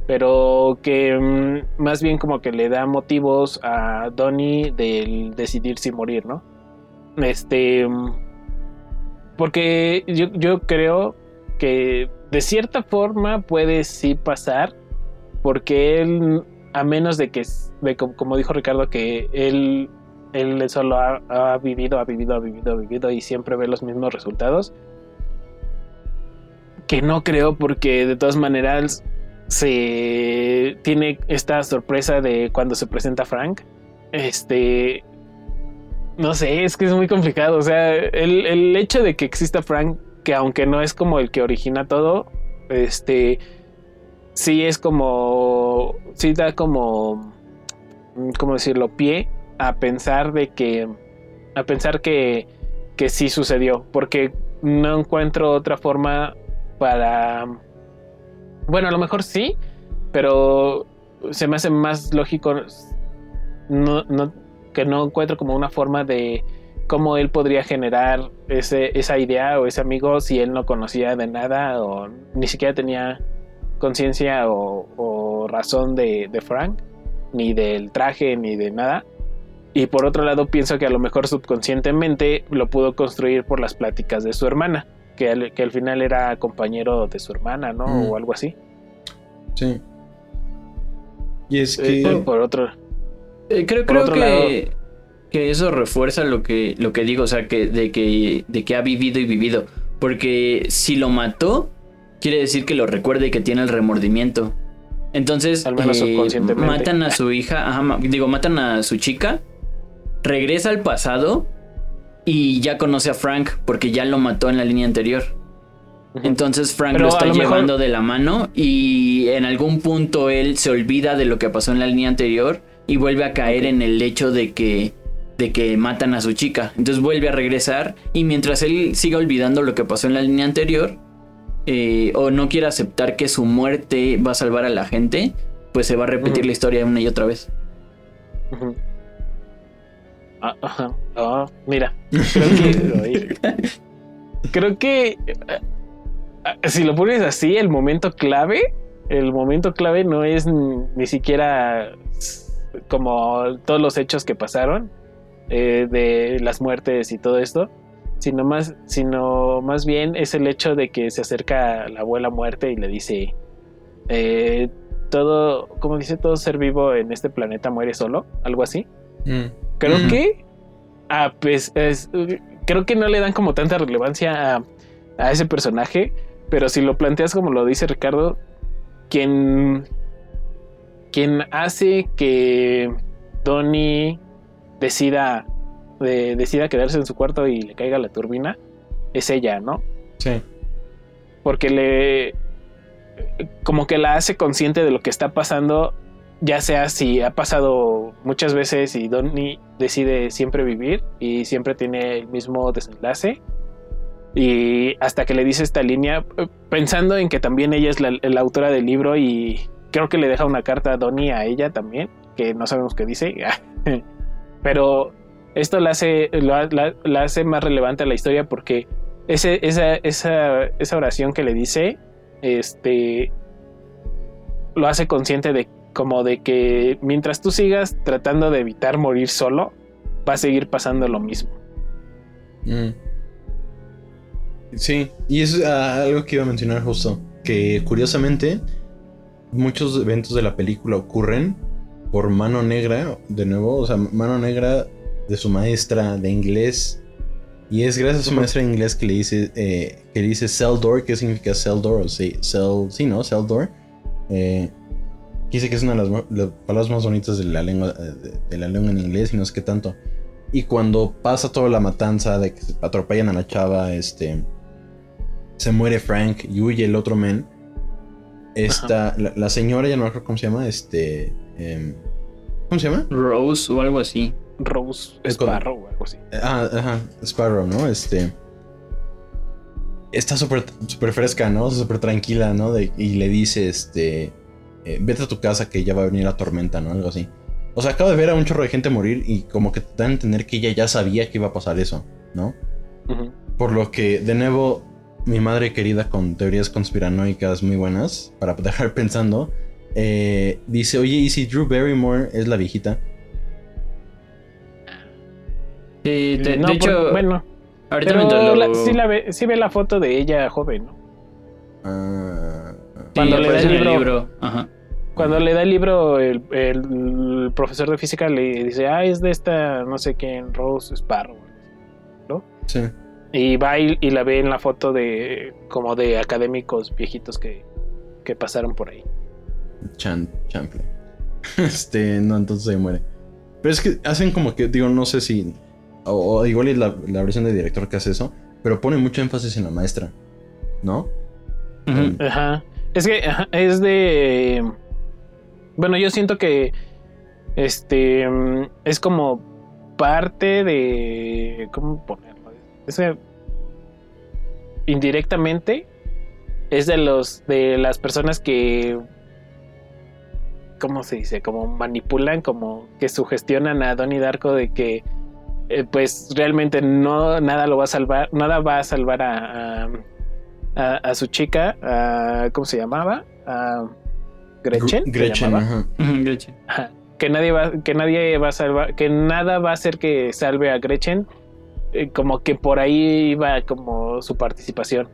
pero que mm, más bien como que le da motivos a Donnie del decidir si morir, ¿no? Este, mm, porque yo, yo creo que de cierta forma puede sí pasar, porque él, a menos de que, como dijo Ricardo, que él, él solo ha, ha vivido, ha vivido, ha vivido, ha vivido y siempre ve los mismos resultados, que no creo porque de todas maneras se tiene esta sorpresa de cuando se presenta Frank. Este. No sé, es que es muy complicado. O sea, el, hecho de que exista Frank, que aunque no es como el que origina todo, este. sí es como, sí da como, ¿cómo decirlo? Pie a pensar de que, a pensar que, que sí sucedió, porque no encuentro otra forma para, bueno, a lo mejor sí, pero se me hace más lógico no, no, que no encuentro como una forma de cómo él podría generar ese, esa idea o ese amigo si él no conocía de nada o ni siquiera tenía conciencia o, razón de, Frank, ni del traje, ni de nada. Y por otro lado pienso que a lo mejor subconscientemente lo pudo construir por las pláticas de su hermana, que al, que al final era compañero de su hermana, ¿no? Mm. O algo así. Sí. Y es eh, que... por otro... Eh, creo, creo que, que eso refuerza lo que, lo que digo, o sea, que de, que de que ha vivido y vivido. Porque si lo mató, quiere decir que lo recuerda y que tiene el remordimiento. Entonces, Al menos eh, matan a su hija, digo, matan a su chica, regresa al pasado y ya conoce a Frank porque ya lo mató en la línea anterior. Entonces Frank lo está llevando de la mano y en algún punto él se olvida de lo que pasó en la línea anterior y vuelve a caer en el hecho de que de que matan a su chica. Entonces vuelve a regresar y mientras él siga olvidando lo que pasó en la línea anterior eh, o no quiere aceptar que su muerte va a salvar a la gente, pues se va a repetir la historia una y otra vez. Ah, ah, mira, creo que, creo que eh, si lo pones así, el momento clave, el momento clave no es ni siquiera como todos los hechos que pasaron eh, de las muertes y todo esto, sino más, sino más bien es el hecho de que se acerca la abuela muerte y le dice, eh, todo, como dice, todo ser vivo en este planeta muere solo, algo así. Mm. Creo mm. que, ah, pues, creo que no le dan como tanta relevancia a, a ese personaje, pero si lo planteas como lo dice Ricardo, quien quien hace que Donnie decida, decida quedarse en su cuarto y le caiga la turbina es ella, ¿no? Sí. Porque le. como que la hace consciente de lo que está pasando, ya sea si ha pasado muchas veces y Donnie decide siempre vivir y siempre tiene el mismo desenlace. Y hasta que le dice esta línea, pensando en que también ella es la autora del libro y creo que le deja una carta a Donnie a ella también, que no sabemos qué dice, pero esto la hace, la, hace más relevante a la historia porque esa, esa, esa oración que le dice, este, lo hace consciente de como de que mientras tú sigas tratando de evitar morir solo, va a seguir pasando lo mismo. Mm. Sí, y es ah, algo que iba a mencionar justo, que curiosamente muchos eventos de la película ocurren por mano negra, de nuevo, o sea, mano negra de su maestra de inglés. Y es gracias a su maestra de inglés que le dice, eh, que dice cell door, ¿qué significa cell door? O sí, cell, sí, ¿no? Cell door. Eh, dice que es una de las, palabras más bonitas de la lengua de, la lengua en inglés y no que tanto. Y cuando pasa toda la matanza de que atropellan a la chava, este se muere Frank y huye el otro men. Esta, la, señora, ya no recuerdo cómo se llama, este... Em, ¿Cómo se llama? Rose o algo así. Rose Sparrow o algo así. Ah, ajá, Sparrow, ¿no? Este... Está súper super fresca, ¿no? Súper tranquila, ¿no? y le dice, este... Eh, vete a tu casa que ya va a venir la tormenta, ¿no? Algo así. O sea, acabo de ver a un chorro de gente morir y como que te dan a entender que ella ya sabía que iba a pasar eso, ¿no? Por lo que, de nuevo, mi madre querida con teorías conspiranoicas muy buenas, para dejar pensando, eh, dice, oye, ¿y si Drew Barrymore es la viejita? Sí, de, hecho, bueno, ahorita pero sí, la ve, sí ve la foto de ella joven, ¿no? Ah, cuando le da el libro, cuando le da el libro el, el, profesor de física le dice, ah, es de esta, no sé quién, Rose Sparrow, ¿no? Sí. Y va y, la ve en la foto de como de académicos viejitos que, que pasaron por ahí. Chan, Este, no, entonces se muere. Pero es que hacen como que, digo, no sé si. O, igual es la, la, versión de director que hace eso. Pero pone mucho énfasis en la maestra. ¿No? Ajá. Es que ajá, es de. Bueno, yo siento que. Este. mm, Es como parte de. ¿Cómo ponerlo? Es que, indirectamente. Es de los. De las personas que. ¿Cómo se dice? Como manipulan, como que sugestionan a Donnie Darko de que. eh, pues realmente no nada lo va a salvar. Nada va a salvar a- a a, a su chica, a- ¿cómo se llamaba? A Gretchen. Gr- ¿se Gretchen, llamaba? ajá. Gretchen. Ajá. Que nadie va, que nadie va a salvar, que nada va a hacer que salve a Gretchen. Eh, como que por ahí iba como su participación.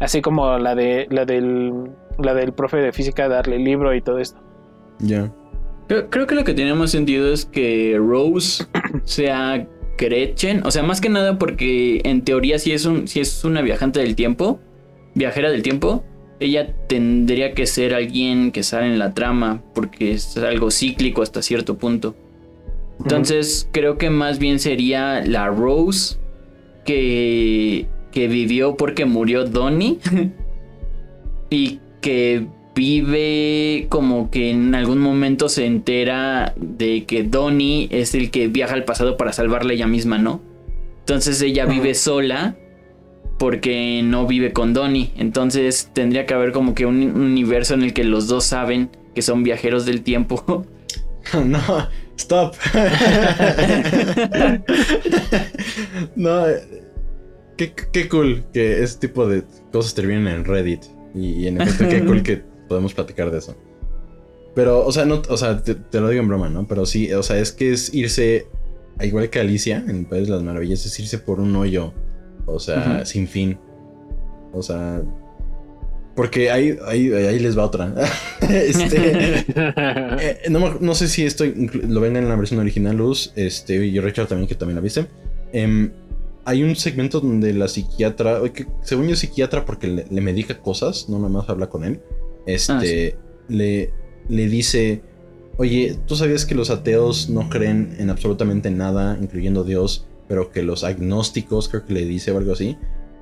Así como la de la del la del profe de física darle el libro y todo esto. Ya. Creo, creo que lo que tiene más sentido es que Rose sea Gretchen. O sea, más que nada porque en teoría si es, un, si es una viajante del tiempo, viajera del tiempo, ella tendría que ser alguien que sale en la trama porque es algo cíclico hasta cierto punto. Entonces creo que más bien sería la Rose que, que vivió porque murió Donnie y que vive como que en algún momento se entera de que Donnie es el que viaja al pasado para salvarla ella misma, ¿no? Entonces ella vive sola porque no vive con Donnie. Entonces tendría que haber como que un universo en el que los dos saben que son viajeros del tiempo. No, stop. no, eh, qué, qué cool que ese tipo de cosas terminen en Reddit. Y, y en efecto, qué cool que podemos platicar de eso. Pero, o sea, no, o sea, te, te lo digo en broma, ¿no? Pero sí, o sea, es que es irse, igual que Alicia en el País de las Maravillas, es irse por un hoyo, o sea, sin fin. O sea, porque ahí, ahí, ahí les va otra. este, eh, no, no sé si esto lo ven en la versión original, Luz. Este, y Richard también, que también la viste. Em, hay un segmento donde la psiquiatra, que según yo es psiquiatra porque le, le medica cosas, no nada más habla con él. Este, Ah, sí. le, le dice: Oye, ¿tú sabías que los ateos no creen en absolutamente nada, incluyendo Dios, pero que los agnósticos, creo que le dice o algo así,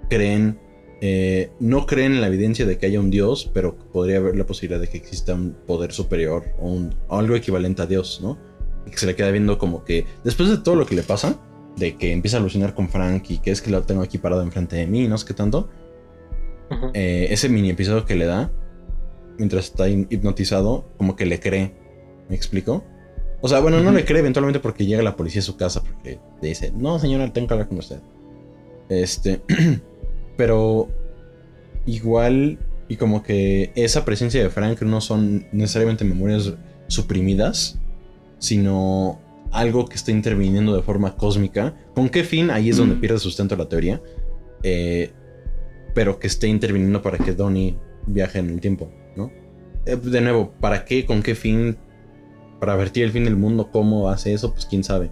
creen eh, no creen en la evidencia de que haya un Dios, pero podría haber la posibilidad de que exista un poder superior o, un- o algo equivalente a Dios, ¿no? Y que se le queda viendo como que después de todo lo que le pasa, de que empieza a alucinar con Frank y que es que lo tengo aquí parado enfrente de mí, no sé qué tanto, eh, ese mini episodio que le da mientras está hipnotizado, como que le cree. ¿Me explico? O sea, bueno, no le cree eventualmente porque llega la policía a su casa porque le dice, no señora, tengo que hablar con usted. Este, pero igual y como que esa presencia de Frank no son necesariamente memorias suprimidas, sino algo que está interviniendo de forma cósmica. ¿Con qué fin? Ahí es donde Mm. pierde sustento la teoría. Eh, pero que esté interviniendo para que Donnie viaje en el tiempo, de nuevo, ¿para qué? ¿Con qué fin? Para vertir el fin del mundo, ¿cómo hace eso? Pues quién sabe.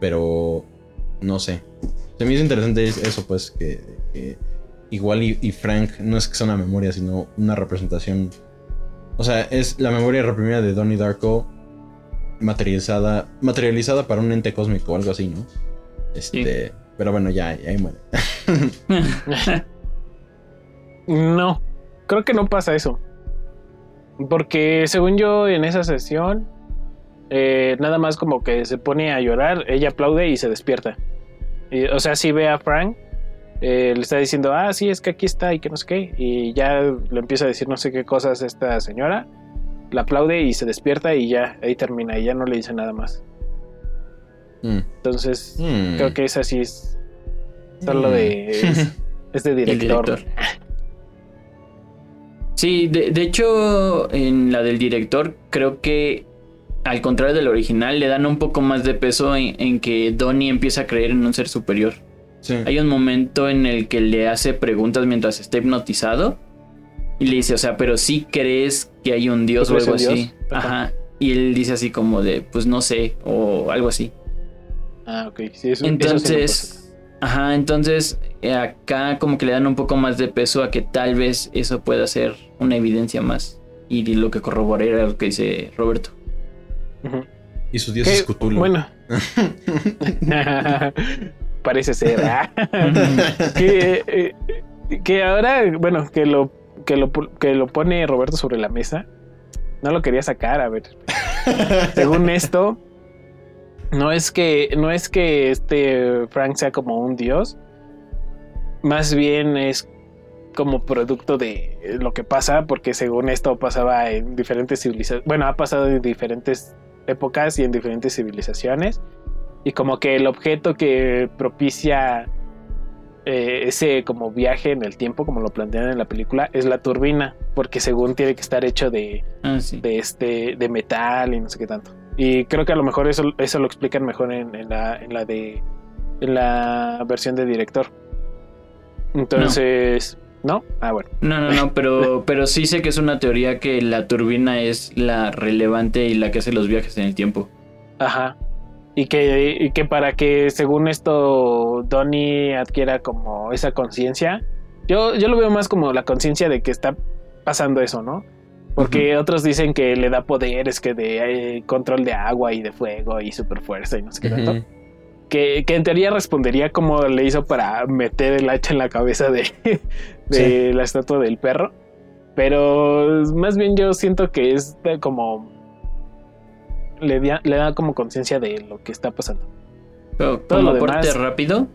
Pero no sé. Se me hizo interesante es- eso, pues, que, que igual y, y Frank no es que sea una memoria, sino una representación. O sea, es la memoria reprimida de Donnie Darko materializada, materializada para un ente cósmico o algo así, ¿no? Este, pero bueno, ya, ya ahí muere. No, creo que no pasa eso. Porque según yo en esa sesión, eh, nada más como que se pone a llorar, ella aplaude y se despierta. Y, o sea, si ve a Frank, eh, le está diciendo, ah, sí, es que aquí está y que no sé qué. Y ya le empieza a decir no sé qué cosas esta señora. La aplaude y se despierta y ya, ahí termina. Y ya no le dice nada más. Mm. Entonces, Mm. creo que esa sí es solo Mm. de... Es, es de director. Sí, de, de hecho, en la del director, creo que al contrario del original, le dan un poco más de peso en, en que Donnie empieza a creer en un ser superior. Sí. Hay un momento en el que le hace preguntas mientras está hipnotizado y le dice, o sea, pero sí crees que hay un dios ¿Tú o algo así. Dios? Ajá. Y él dice así como de, pues no sé, o algo así. Ah, ok. Sí, eso, eso sí me Entonces, ajá, entonces acá como que le dan un poco más de peso a que tal vez eso pueda ser una evidencia más. Y lo que corroborara lo que dice Roberto. Y su dios es Cthulhu. Bueno. Parece ser. ah. que, eh, que ahora, bueno, que lo que lo, que lo pone Roberto sobre la mesa, no lo quería sacar, a ver. Según esto, no es que no es que este Frank sea como un dios, más bien es como producto de lo que pasa, porque según esto pasaba en diferentes civilizaciones, bueno, ha pasado en diferentes épocas y en diferentes civilizaciones, y como que el objeto que propicia eh, ese como viaje en el tiempo, como lo plantean en la película, es la turbina, porque según tiene que estar hecho de, Ah, sí. de este de metal y no sé qué tanto. Y creo que a lo mejor eso, eso lo explican mejor en, en la, en la de en la versión de director. Entonces, ¿no? Ah, bueno. No, no, no, pero, pero sí sé que es una teoría que la turbina es la relevante y la que hace los viajes en el tiempo. Ajá. Y que, y que para que según esto Donnie adquiera como esa conciencia, yo, yo lo veo más como la conciencia de que está pasando eso, ¿no? Porque otros dicen que le da poderes, que de eh, control de agua y de fuego y super fuerza y no sé qué tanto. Que, que en teoría respondería como le hizo para meter el hacha en la cabeza de, de Sí. la estatua del perro. Pero más bien yo siento que es de como... Le, da- le da como conciencia de lo que está pasando. Pero Todo como lo aporte demás- rápido,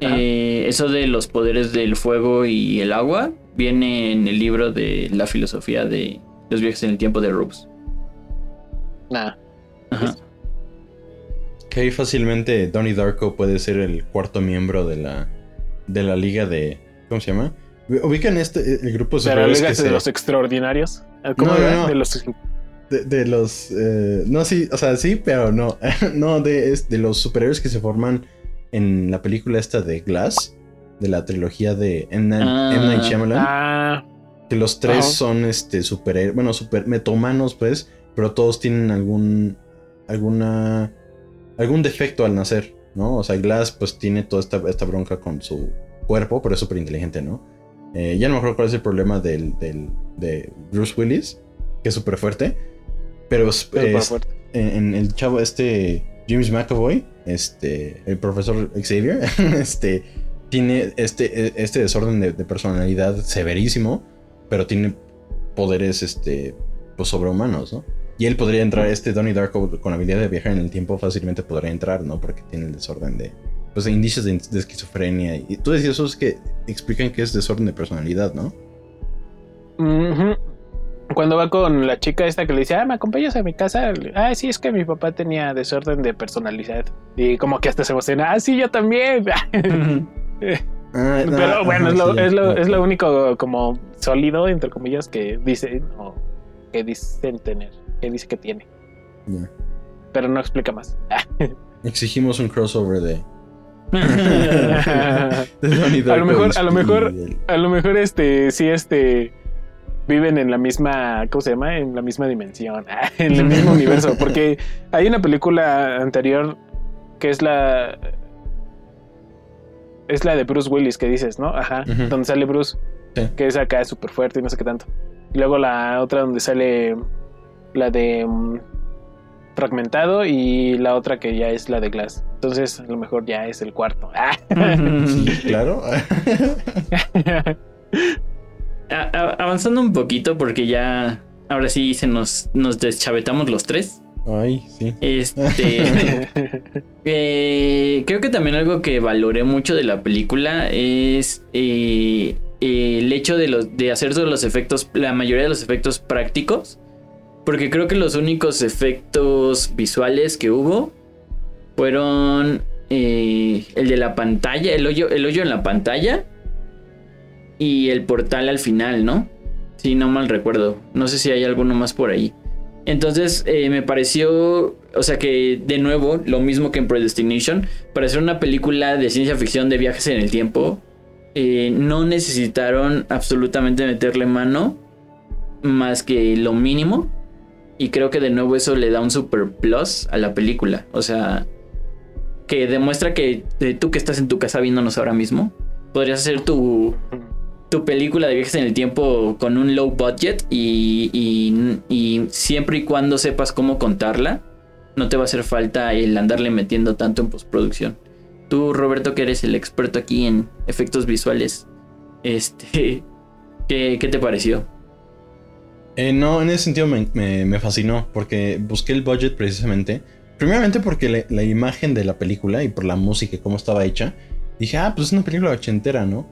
eh, eso de los poderes del fuego y el agua viene en el libro de la filosofía de los viajes en el tiempo de Rose. Nada. Ajá. Que ahí fácilmente Donnie Darko puede ser el cuarto miembro de la, de la liga de. ¿Cómo se llama? Ubican este el grupo de Pero superhéroes de se- los extraordinarios. ¿Cómo No, no, era? no. De los... de, de los. eh, no, sí, o sea, sí, pero no. no, de, es de los superhéroes que se forman en la película esta de Glass, de la trilogía de M. Ah. M. Night Shyamalan. Ah, Que los tres son este superhéroes, bueno, super metomanos, pues, pero todos tienen algún alguna algún defecto al nacer, ¿no? O sea, Glass pues tiene toda esta, esta bronca con su cuerpo, pero es súper inteligente, ¿no? Eh, ya no me acuerdo cuál es el problema del, del- de Bruce Willis, que es súper fuerte, pero es- pero es- fuerte. en, en el chavo este James McAvoy, este, el profesor Xavier, este, tiene este, este desorden de, de personalidad severísimo, pero tiene poderes, este, pues sobrehumanos, ¿no? Y él podría entrar, este Donnie Darko con la habilidad de viajar en el tiempo fácilmente podría entrar, ¿no? Porque tiene el desorden de, pues, de indicios de, de esquizofrenia. Y tú decías eso es que explican que es desorden de personalidad, ¿no? Cuando va con la chica esta que le dice, ah, ¿me acompañas a mi casa? Ah, sí, es que mi papá tenía desorden de personalidad. Y como que hasta se emociona, ah, sí, yo también. Ah, Pero ah, bueno, ajá, es, lo, sí, es, lo, ok. es lo único como sólido, entre comillas, que dice, o que dicen tener, que dice que tiene. Pero no explica más. Exigimos un crossover de, a de lo mejor, a lo mejor, a lo mejor este, sí, este, viven en la misma, ¿cómo se llama? En la misma dimensión, en el mismo universo, porque hay una película anterior que es la, es la de Bruce Willis que dices, ¿no? Ajá, donde sale Bruce, Sí. que es acá súper fuerte y no sé qué tanto. Y luego la otra donde sale la de mm, Fragmentado y la otra que ya es la de Glass. Entonces, a lo mejor ya es el cuarto. Claro. A- a- avanzando un poquito porque ya ahora sí se nos, nos deschavetamos los tres. Ay, sí. Este, eh, creo que también algo que valoré mucho de la película es eh, el hecho de, los, de hacer todos los efectos, la mayoría de los efectos prácticos. Porque creo que los únicos efectos visuales que hubo fueron eh, el de la pantalla, el hoyo, el hoyo en la pantalla y el portal al final, ¿no? Si no mal recuerdo. No sé si hay alguno más por ahí. Entonces eh, me pareció, o sea que de nuevo, lo mismo que en Predestination, para hacer una película de ciencia ficción de viajes en el tiempo, eh, no necesitaron absolutamente meterle mano más que lo mínimo. Y creo que de nuevo eso le da un super plus a la película. O sea, que demuestra que eh, tú que estás en tu casa viéndonos ahora mismo, podrías hacer tu, tu película de viajes en el tiempo con un low budget y, y- siempre y cuando sepas cómo contarla, no te va a hacer falta el andarle metiendo tanto en postproducción. Tú, Roberto, que eres el experto aquí en efectos visuales, este, ¿Qué, qué te pareció? Eh, no, en ese sentido me, fascinó porque busqué el budget precisamente. Primeramente porque la, imagen de la película y por la música y cómo estaba hecha, dije, ah, pues es una película ochentera, ¿no?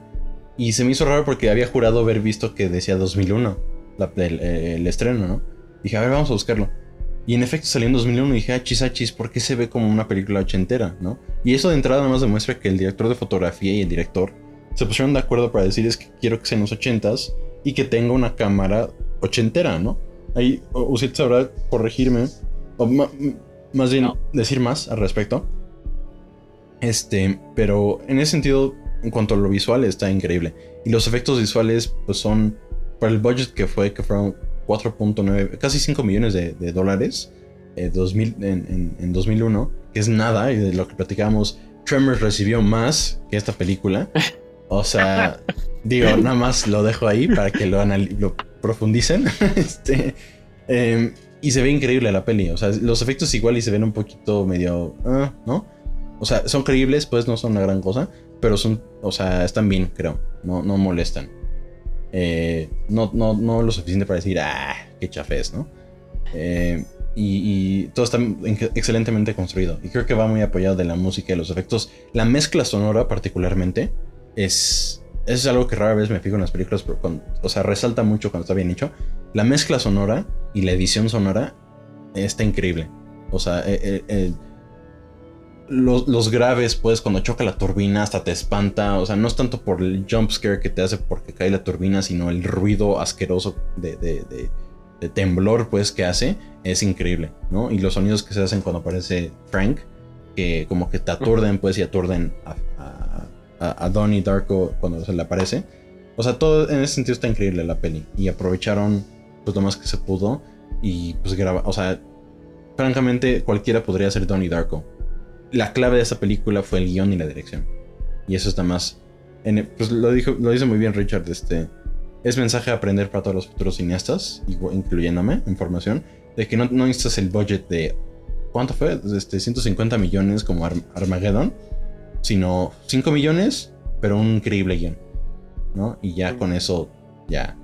Y se me hizo raro porque había jurado haber visto que decía 2001, la- el, el estreno, ¿no? Dije, a ver, vamos a buscarlo. Y en efecto salió en 2001 y dije, ah, chis, ah, chis, ¿por qué se ve como una película ochentera, no? Y eso de entrada nada más demuestra que el director de fotografía y el director se pusieron de acuerdo para decir es que quiero que sean los ochentas y que tenga una cámara ochentera, ¿no? Ahí usted sabrá corregirme, o más bien No. decir más al respecto. Este, pero en ese sentido, en cuanto a lo visual, está increíble. Y los efectos visuales, pues son, para el budget que fue, que fueron 4.9, casi 5 millones de, de dólares eh, 2000, en, en- en 2001, que es nada, y de lo que platicábamos, Tremors recibió más que esta película. O sea, digo, nada más lo dejo ahí para que lo, lo profundicen. este, em, y se ve increíble la peli. O sea, los efectos igual y se ven un poquito medio... ah, ¿No? O sea, son creíbles, pues no son una gran cosa. Pero son, o sea, están bien, creo. No, no molestan. Eh, no, no, no lo suficiente para decir, ah, qué chafés, ¿no? Eh, y, y todo está en- excelentemente construido. Y creo que va muy apoyado de la música y los efectos. La mezcla sonora, particularmente, es, es algo que rara vez me fijo en las películas, pero cuando- o sea, resalta mucho cuando está bien hecho. La mezcla sonora y la edición sonora está increíble. O sea, eh, eh, eh, los, los graves, pues, cuando choca la turbina, hasta te espanta. O sea, no es tanto por el jump scare que te hace porque cae la turbina, sino el ruido asqueroso de, de- de- de temblor, pues, que hace. Es increíble, ¿no? Y los sonidos que se hacen cuando aparece Frank, que como que te aturden, pues, y aturden a, a, a- a Donnie Darko cuando se le aparece. O sea, todo en ese sentido está increíble la peli. Y aprovecharon, pues, lo más que se pudo. Y, pues, graba. O sea, francamente, cualquiera podría ser Donnie Darko la clave de esta película fue el guion y la dirección. Y eso está más. pues lo, dijo, lo dice muy bien Richard. Este, es mensaje a aprender para todos los futuros cineastas, incluyéndome en formación, de que no, no el budget de. ¿Cuánto fue? Este, 150 millones como Ar- Armageddon, sino 5 millones, pero un increíble guion. ¿No? Y ya con eso, ya.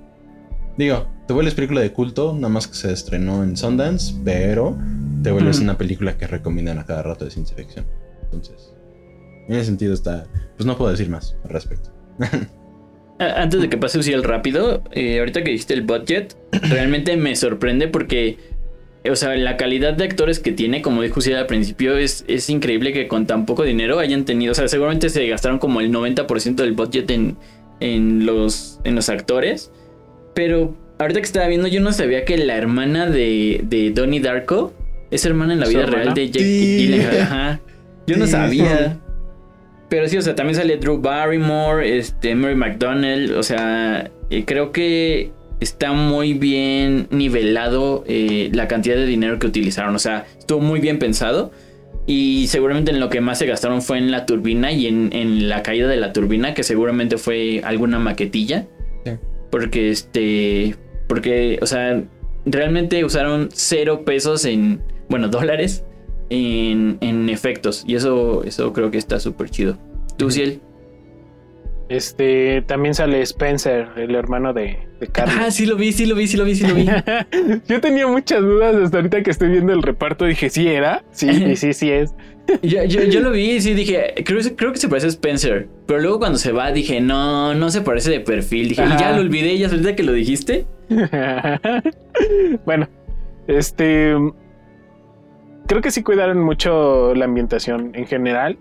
Digo, te vuelves película de culto, nada más que se estrenó en Sundance, pero te vuelves una película que recomiendan a cada rato de ciencia ficción. Entonces, en ese sentido está. Pues no puedo decir más al respecto. Antes de que pase Uciel rápido, eh, ahorita que dijiste el budget, realmente me sorprende porque, o sea, la calidad de actores que tiene, como dijo Uciel al principio, es, es increíble que con tan poco dinero hayan tenido, o sea, seguramente se gastaron como el 90% del budget en, en, los, en los actores, pero ahorita que estaba viendo, yo no sabía que la hermana de, de Donnie Darko es hermana en la ¿Su vida hermana? real de Jake Sí. Gyllenhaal. Ajá. Yo no sabía. Pero sí, o sea, también sale Drew Barrymore, este, Mary McDonnell, o sea, eh, creo que está muy bien nivelado eh, la cantidad de dinero que utilizaron, o sea, estuvo muy bien pensado y seguramente en lo que más se gastaron fue en la turbina y en, en la caída de la turbina, que seguramente fue alguna maquetilla, Sí. porque este, porque, o sea, realmente usaron cero pesos en, bueno, dólares en, en efectos. Y eso, eso creo que está súper chido. ¿Tú, Ciel? Este, también sale Spencer, el hermano de, de Carly. Ah, sí lo vi, sí lo vi, sí lo vi, sí lo vi. Yo tenía muchas dudas hasta ahorita que estoy viendo el reparto. Dije, ¿sí era? Sí, y sí, sí es. yo, yo, yo lo vi y sí dije, creo, creo que se parece a Spencer. Pero luego cuando se va dije, no, no se parece de perfil. Dije, ya lo olvidé, ya ahorita que lo dijiste. bueno, este. Creo que sí cuidaron mucho la ambientación en general.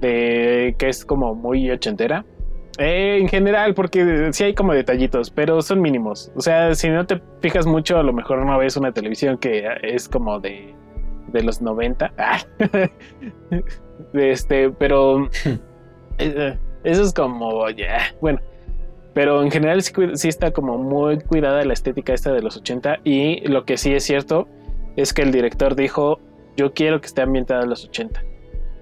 De que es como muy ochentera. Eh, en general, porque sí hay como detallitos, pero son mínimos. O sea, si no te fijas mucho, a lo mejor no ves una televisión que es como de, de los 90. Ah. Este, pero eh, eso es como ya. Bueno, pero en general sí está como muy cuidada la estética esta de los 80 y lo que sí es cierto es que el director dijo, yo quiero que esté ambientada en los 80.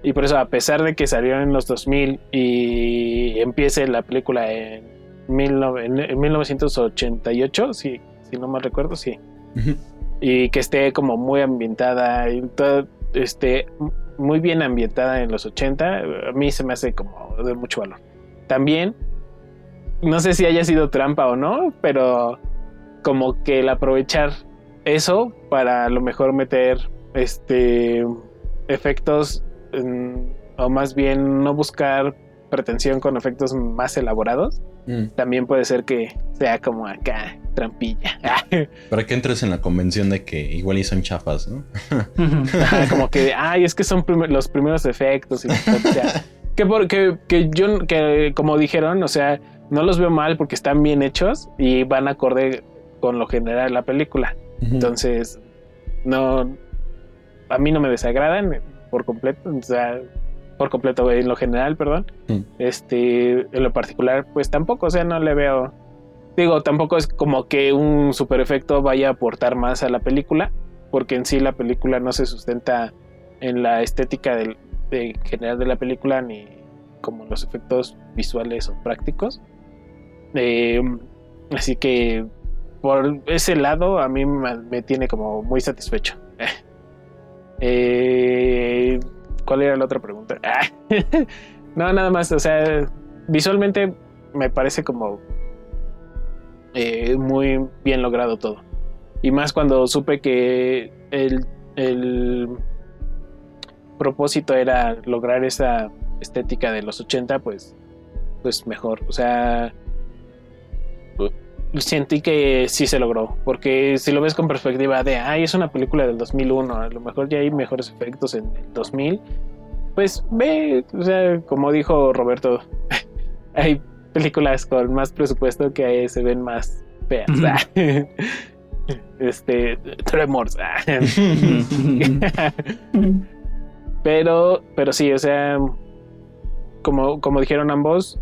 Y por eso, a pesar de que salió en los 2000 y empiece la película en, 19 en- en 1988, si, si no mal recuerdo, sí. Y que esté como muy ambientada y todo, este, muy bien ambientada en los 80, a mí se me hace como de mucho valor. También no sé si haya sido trampa o no, pero como que el aprovechar eso para a lo mejor meter este efectos o más bien no buscar pretensión con efectos más elaborados. Mm. También puede ser que sea como acá, trampilla. Para que entres en la convención de que igual y son chafas, ¿no? como que, ay, es que son los primeros efectos. Y, que, porque, que yo, que como dijeron, o sea, no los veo mal porque están bien hechos y van acorde con lo general de la película. Entonces, no, a mí no me desagradan por completo, o sea, por completo en lo general, perdón. Este, en lo particular, pues tampoco, o sea, no le veo, digo, tampoco es como que un super efecto vaya a aportar más a la película, porque en sí la película no se sustenta en la estética del, de general de la película ni como los efectos visuales o prácticos. Eh, así que por ese lado a mí me, tiene como muy satisfecho. Eh, ¿Cuál era la otra pregunta? no, nada más, o sea, visualmente me parece como eh, muy bien logrado todo. Y más cuando supe que el, el propósito era lograr esa estética de los 80, pues, pues mejor. O sea, sentí que sí se logró, porque si lo ves con perspectiva de, ay, es una película del 2001, a lo mejor ya hay mejores efectos en el 2000, pues ve, o sea, como dijo Roberto, hay películas con más presupuesto que se ven más feas. este, Tremors. pero, pero sí, o sea, como, como dijeron ambos,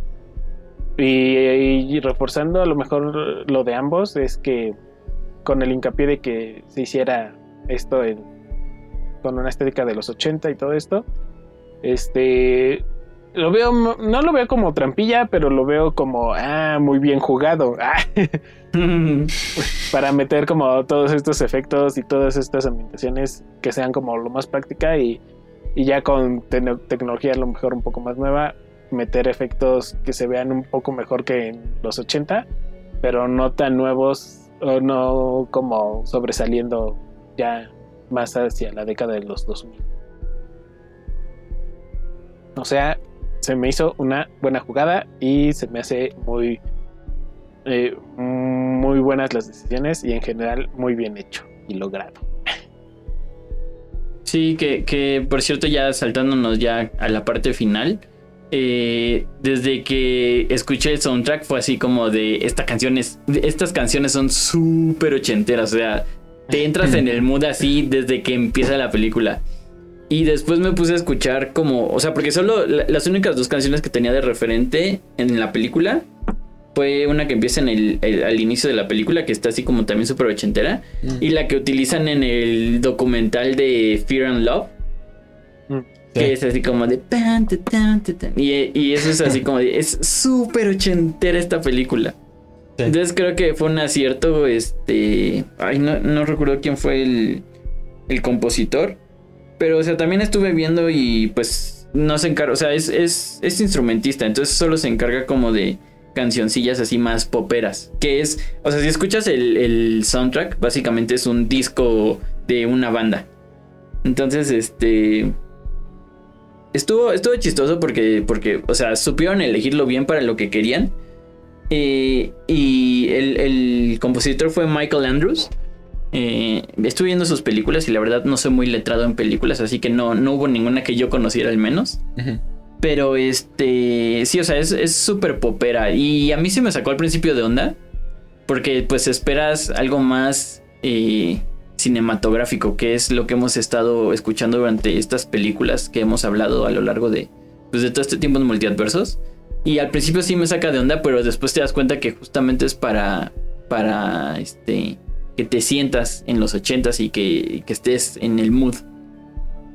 y, reforzando a lo mejor lo de ambos es que con el hincapié de que se hiciera esto con una estética de los 80 y todo esto, este lo veo, no lo veo como trampilla, pero lo veo como, ah, muy bien jugado. para meter como todos estos efectos y todas estas ambientaciones que sean como lo más práctica y, y ya con tecnología a lo mejor un poco más nueva, meter efectos que se vean un poco mejor que en los 80, pero no tan nuevos o no como sobresaliendo ya más hacia la década de los 2000. O sea, se me hizo una buena jugada y se me hace muy eh, muy buenas las decisiones y en general muy bien hecho y logrado. Sí, que, que por cierto ya saltándonos ya a la parte final, eh, desde que escuché el soundtrack fue así como de esta canción estas canciones son súper ochenteras, o sea, te entras en el mood así desde que empieza la película. Y después me puse a escuchar como, o sea, porque solo las únicas dos canciones que tenía de referente en la película fue una que empieza en el, al inicio de la película, que está así como también súper ochentera, mm. y la que utilizan en el documental de Fear and Love. Que es así como de... Y, eso es así como de... Es súper ochentera esta película. Entonces creo que fue un acierto, este... Ay, no, recuerdo quién fue el, el compositor. Pero, o sea, también estuve viendo y pues no se encarga, o sea, es, es, es instrumentista, entonces solo se encarga como de cancioncillas así más poperas. Que es, o sea, si escuchas el, el soundtrack, básicamente es un disco de una banda. Entonces, este estuvo, estuvo chistoso porque, porque, o sea, supieron elegirlo bien para lo que querían. Eh, y el, compositor fue Michael Andrews. Eh, estuve viendo sus películas y la verdad no soy muy letrado en películas, así que no, no hubo ninguna que yo conociera al menos. Pero este, sí, o sea, es súper popera. Y a mí se me sacó al principio de onda, porque pues esperas algo más... Eh, cinematográfico, que es lo que hemos estado escuchando durante estas películas que hemos hablado a lo largo de, pues, de todo este tiempo en multiadversos. Y al principio sí me saca de onda, pero después te das cuenta que justamente es para, para este, que te sientas en los ochentas y que, que estés en el mood.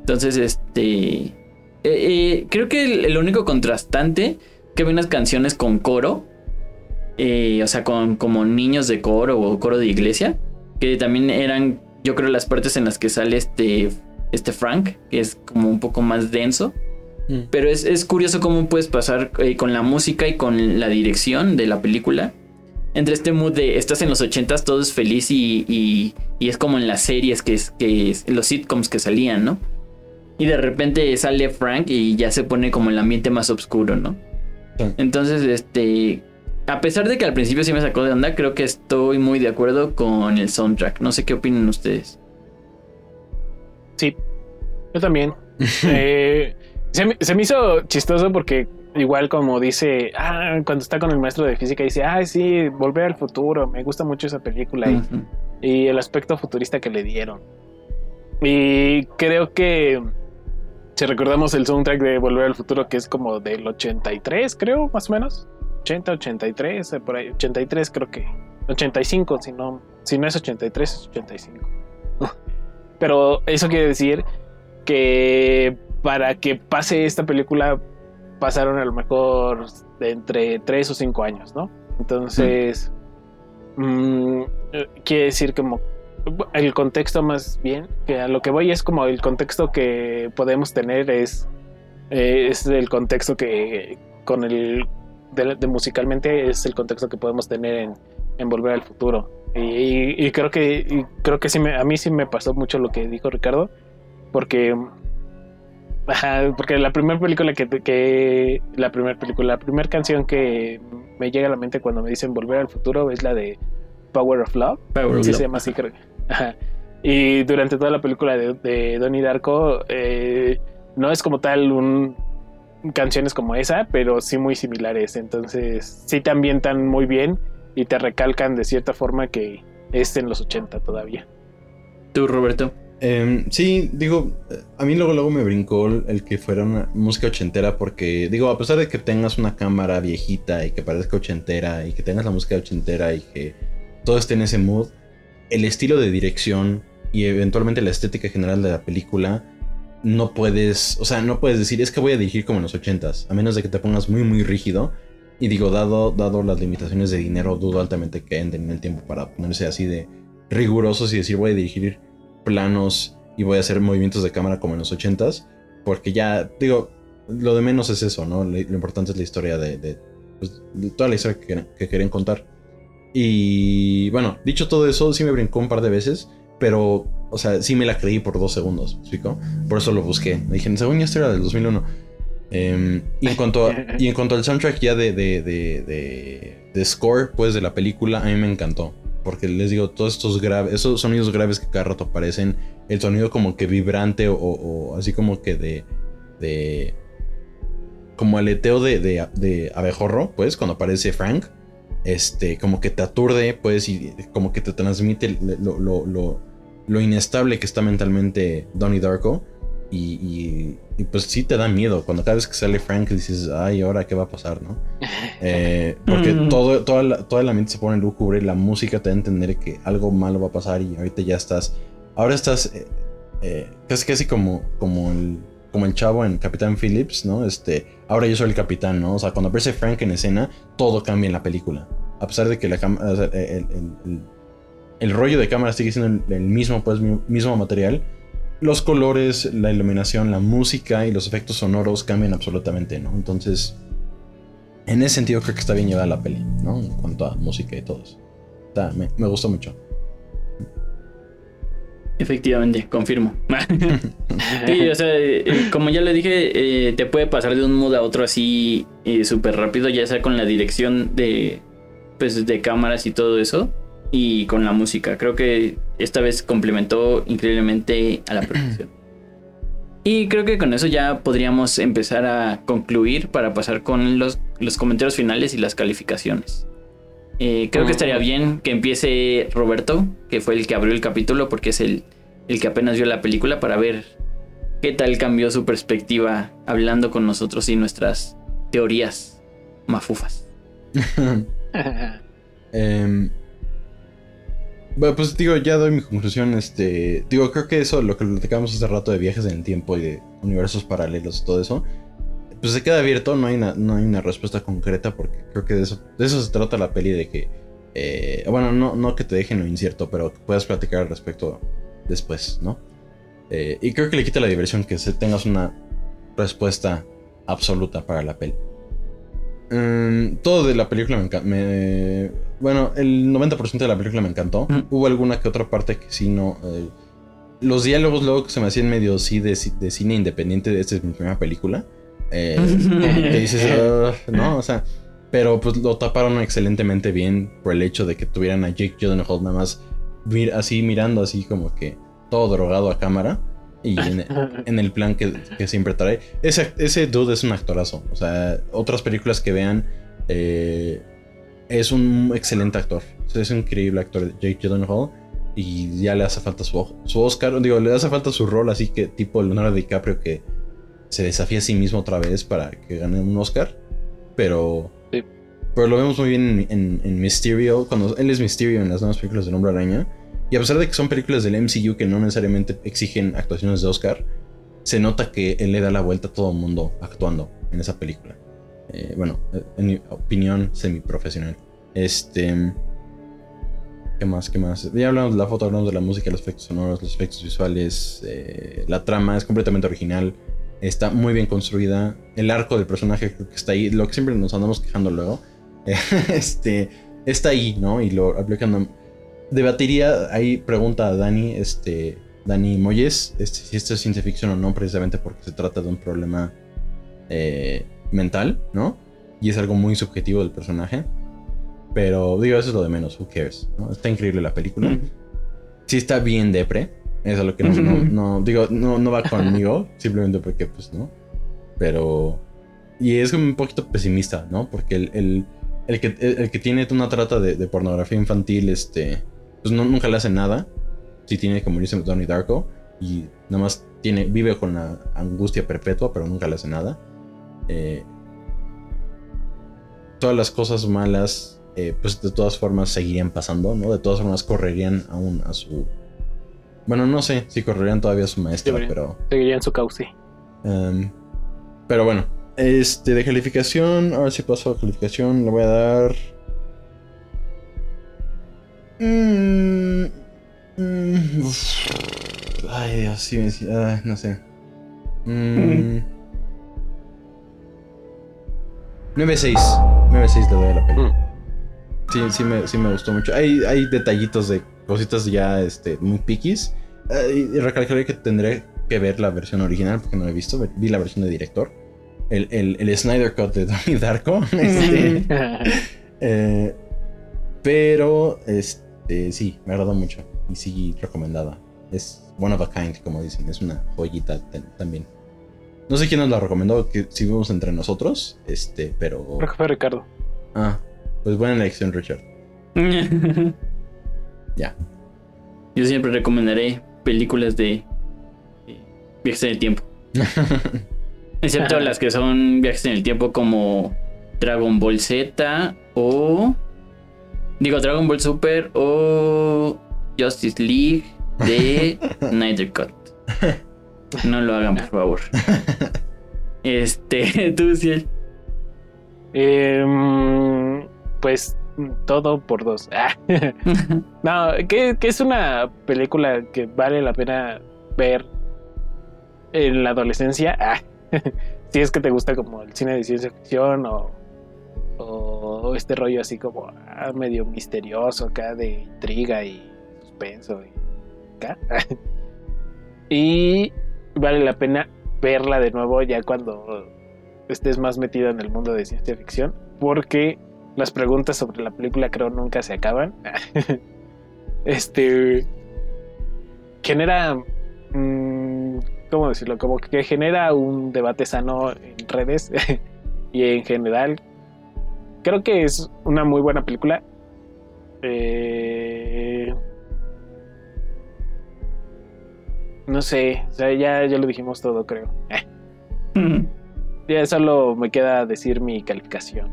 Entonces, este... Eh, eh, creo que el, único contrastante que hay unas canciones con coro, eh, o sea, con como niños de coro o coro de iglesia, que también eran yo creo las partes en las que sale este, este Frank, que es como un poco más denso. Mm. Pero es, es curioso cómo puedes pasar eh, con la música y con la dirección de la película. Entre este mood de estás en los ochentas, todo es feliz y, y, y es como en las series que es, que es- los sitcoms que salían, ¿no? Y de repente sale Frank y ya se pone como el ambiente más oscuro, ¿no? Sí. Entonces, este. A pesar de que al principio sí me sacó de onda, creo que estoy muy de acuerdo con el soundtrack. No sé qué opinan ustedes. Sí, yo también. Eh, se, me, se me hizo chistoso porque igual como dice, ah, cuando está con el maestro de física dice, ah, sí, volver al futuro, me gusta mucho esa película y el aspecto futurista que le dieron. Y creo que si recordamos el soundtrack de Volver al Futuro que es como del 83, creo, más o menos. 80, 83, eh, por ahí, 83 creo que. 85, si no, si no es 83, es 85. Pero eso quiere decir que para que pase esta película pasaron a lo mejor de entre 3 o 5 años, ¿no? Entonces, mm, eh, quiere decir como el contexto más bien, que a lo que voy es como el contexto que podemos tener es, eh, es el contexto que con el de, de musicalmente es el contexto que podemos tener en, en Volver al Futuro. Y, y- y creo que y creo que sí me, a mí sí me pasó mucho lo que dijo Ricardo, porque porque la primera película que, que la primera película, la primera canción que me llega a la mente cuando me dicen Volver al Futuro es la de Power of Love. Power of Sí, Love. se llama así, creo. Ajá. Y durante toda la película de, de Donnie Darko, eh, no es como tal un canciones como esa, pero sí muy similares. Entonces, sí te ambientan muy bien y te recalcan de cierta forma que es en los 80 todavía. Tú, Roberto. Em, sí, digo, a mí luego, luego me brincó el el que fuera una música ochentera porque, digo, a pesar de que tengas una cámara viejita y que parezca ochentera y que tengas la música ochentera y que todo esté en ese mood, el estilo de dirección y eventualmente la estética general de la película no puedes, o sea, no puedes decir, es que voy a dirigir como en los ochentas, a menos de que te pongas muy, muy rígido. Y digo, dado, dado las limitaciones de dinero, dudo altamente que hayan tenido el tiempo para ponerse así de rigurosos y decir, voy a dirigir planos y voy a hacer movimientos de cámara como en los ochentas. Porque ya, digo, lo de menos es eso, ¿no? Lo, importante es la historia de, pues, toda la historia que, que querían contar. Y bueno, dicho todo eso, sí me brincó un par de veces, pero, o sea, sí me la creí por dos segundos, ¿me explico? Por eso lo busqué. Me dije, según yo, esto era del 2001. Em, y, en cuanto y en cuanto al soundtrack ya de, de, de, de- score, pues, de la película, a mí me encantó. Porque les digo, todos estos graves, esos sonidos graves que cada rato aparecen, el sonido como que vibrante o, así como que de, de como aleteo de, de, abejorro, pues, cuando aparece Frank, este, como que te aturde, pues, y como que te transmite lo, lo inestable que está mentalmente Donnie Darko. Y, y, y, pues sí te da miedo. Cuando cada vez que sale Frank dices, ay, ahora qué va a pasar, ¿no? Eh, porque Mm. todo, toda la, todo el ambiente se pone lúgubre, la música te da a entender que algo malo va a pasar y ahorita ya estás. Ahora estás eh, eh, casi casi como, como, el, como el chavo en Capitán Phillips, ¿no? Este, ahora yo soy el capitán, ¿no? O sea, cuando aparece Frank en escena, todo cambia en la película. A pesar de que la cámara, o sea, el, el- el- el rollo de cámara sigue siendo el, mismo, pues, mi- mismo material. Los colores, la iluminación, la música y los efectos sonoros cambian absolutamente, ¿no? Entonces, en ese sentido creo que está bien llevada la peli, ¿no? En cuanto a música y todo eso. Está- me, me gustó mucho. Efectivamente, confirmo. sí, o sea, eh, como ya le dije, eh, te puede pasar de un mood a otro así eh, súper rápido, ya sea con la dirección de, pues, de cámaras y todo eso, y con la música. Creo que esta vez complementó increíblemente a la producción. Y creo que con eso ya podríamos empezar a concluir para pasar con los, los comentarios finales y las calificaciones. Eh, creo que estaría bien que empiece Roberto, que fue el que abrió el capítulo, porque es el, el que apenas vio la película, para ver qué tal cambió su perspectiva hablando con nosotros y nuestras teorías mafufas. Em, bueno, pues digo, ya doy mi conclusión. Este, digo, creo que eso, lo que platicamos hace rato de viajes en el tiempo y de universos paralelos y todo eso, pues se queda abierto. No hay una, no hay una respuesta concreta porque creo que de eso, de eso se trata la peli, de que, eh, bueno, no, no que te dejen lo incierto, pero que puedas platicar al respecto después, ¿no? Eh, y creo que le quita la diversión que se tengas una respuesta absoluta para la peli. Mm, todo de la película me encantó. Bueno, el 90% de la película me encantó. Hubo alguna que otra parte que sí no. Eh, los diálogos luego que se me hacían medio sí de, cine independiente. Esta es mi primera película. Eh, dices, no, o sea. Pero pues lo taparon excelentemente bien por el hecho de que tuvieran a Jake Gyllenhaal nada más así mirando así como que todo drogado a cámara. Y en, el plan que, siempre trae. Ese, ese dude es un actorazo. O sea, otras películas que vean. Eh, es un excelente actor. Es un increíble actor, Jake Gyllenhaal. Y ya le hace falta su, su Oscar. Digo, le hace falta su rol así que tipo Leonardo DiCaprio que se desafía a sí mismo otra vez para que gane un Oscar. Pero. Pero lo vemos muy bien en, en, Mysterio. Cuando él es Mysterio en las nuevas películas de Hombre Araña. Y a pesar de que son películas del MCU que no necesariamente exigen actuaciones de Oscar, se nota que él le da la vuelta a todo el mundo actuando en esa película. Eh, bueno, en mi opinión semiprofesional. Este. ¿Qué más? ¿Qué más? Ya hablamos de la foto, hablamos de la música, los efectos sonoros, los efectos visuales. Eh, la trama es completamente original. Está muy bien construida. El arco del personaje creo que está ahí. Lo que siempre nos andamos quejando luego. este. Está ahí, ¿no? Y lo aplicando. Debatiría. Ahí pregunta a Dani. Este. Dani Moyes. Este, si esto es ciencia ficción o no. Precisamente porque se trata de un problema. Eh, mental, ¿no? Y es algo muy subjetivo del personaje. Pero digo, eso es lo de menos, who cares, Está increíble la película. Sí está bien depre, es lo que no, digo, no, no va conmigo, simplemente porque pues no. Pero... Y es un poquito pesimista, ¿no? Porque el, el, que, el, que tiene una trata de, pornografía infantil, este... Pues no, nunca le hace nada. Si tiene que morirse Donnie Darko. Y nada más tiene, vive con la angustia perpetua, pero nunca le hace nada. Eh, todas las cosas malas, eh, pues de todas formas seguirían pasando, ¿no? De todas formas correrían aún a su... Bueno, no sé si correrían todavía a su maestra, pero... Seguirían su cauce. Em, pero bueno, este de calificación, ahora sí paso a calificación, le voy a dar... Mm, mm, ay, Dios, sí, no sé. Mm. 9-6. 9-6 le doy a la peli. Mm. Sí, sí me, sí me gustó mucho. Hay, hay detallitos de cositas ya este, muy piquis. y recalcaré que tendré que ver la versión original porque no la he visto. Vi la versión de director. El, el, el Snyder Cut de Donnie Darko. Este, eh, pero este, sí, me agradó mucho. Y sí, recomendada. Es one of a kind, como dicen. Es una joyita también. No sé quién nos la recomendó, que si vimos entre nosotros, este, pero. Creo que fue Ricardo. Ah, pues buena elección, Richard. ya. Yo siempre recomendaré películas de, viajes en el tiempo. Excepto las que son viajes en el tiempo como Dragon Ball Z o. Digo, Dragon Ball Super o Justice League de Snyder Cut. No lo hagan, por favor. este, tú, sí. Em, pues todo por dos. no, que, es una película que vale la pena ver en la adolescencia. si es que te gusta como el cine de ciencia ficción o, o este rollo así como ah, medio misterioso acá de intriga y suspenso. Y, y vale la pena verla de nuevo ya cuando estés más metido en el mundo de ciencia ficción, porque las preguntas sobre la película creo nunca se acaban. este genera, mm, ¿cómo decirlo? Como que genera un debate sano en redes y en general. Creo que es una muy buena película. Eh, No sé, o sea, ya, ya lo dijimos todo, creo. Ya solo me queda decir mi calificación,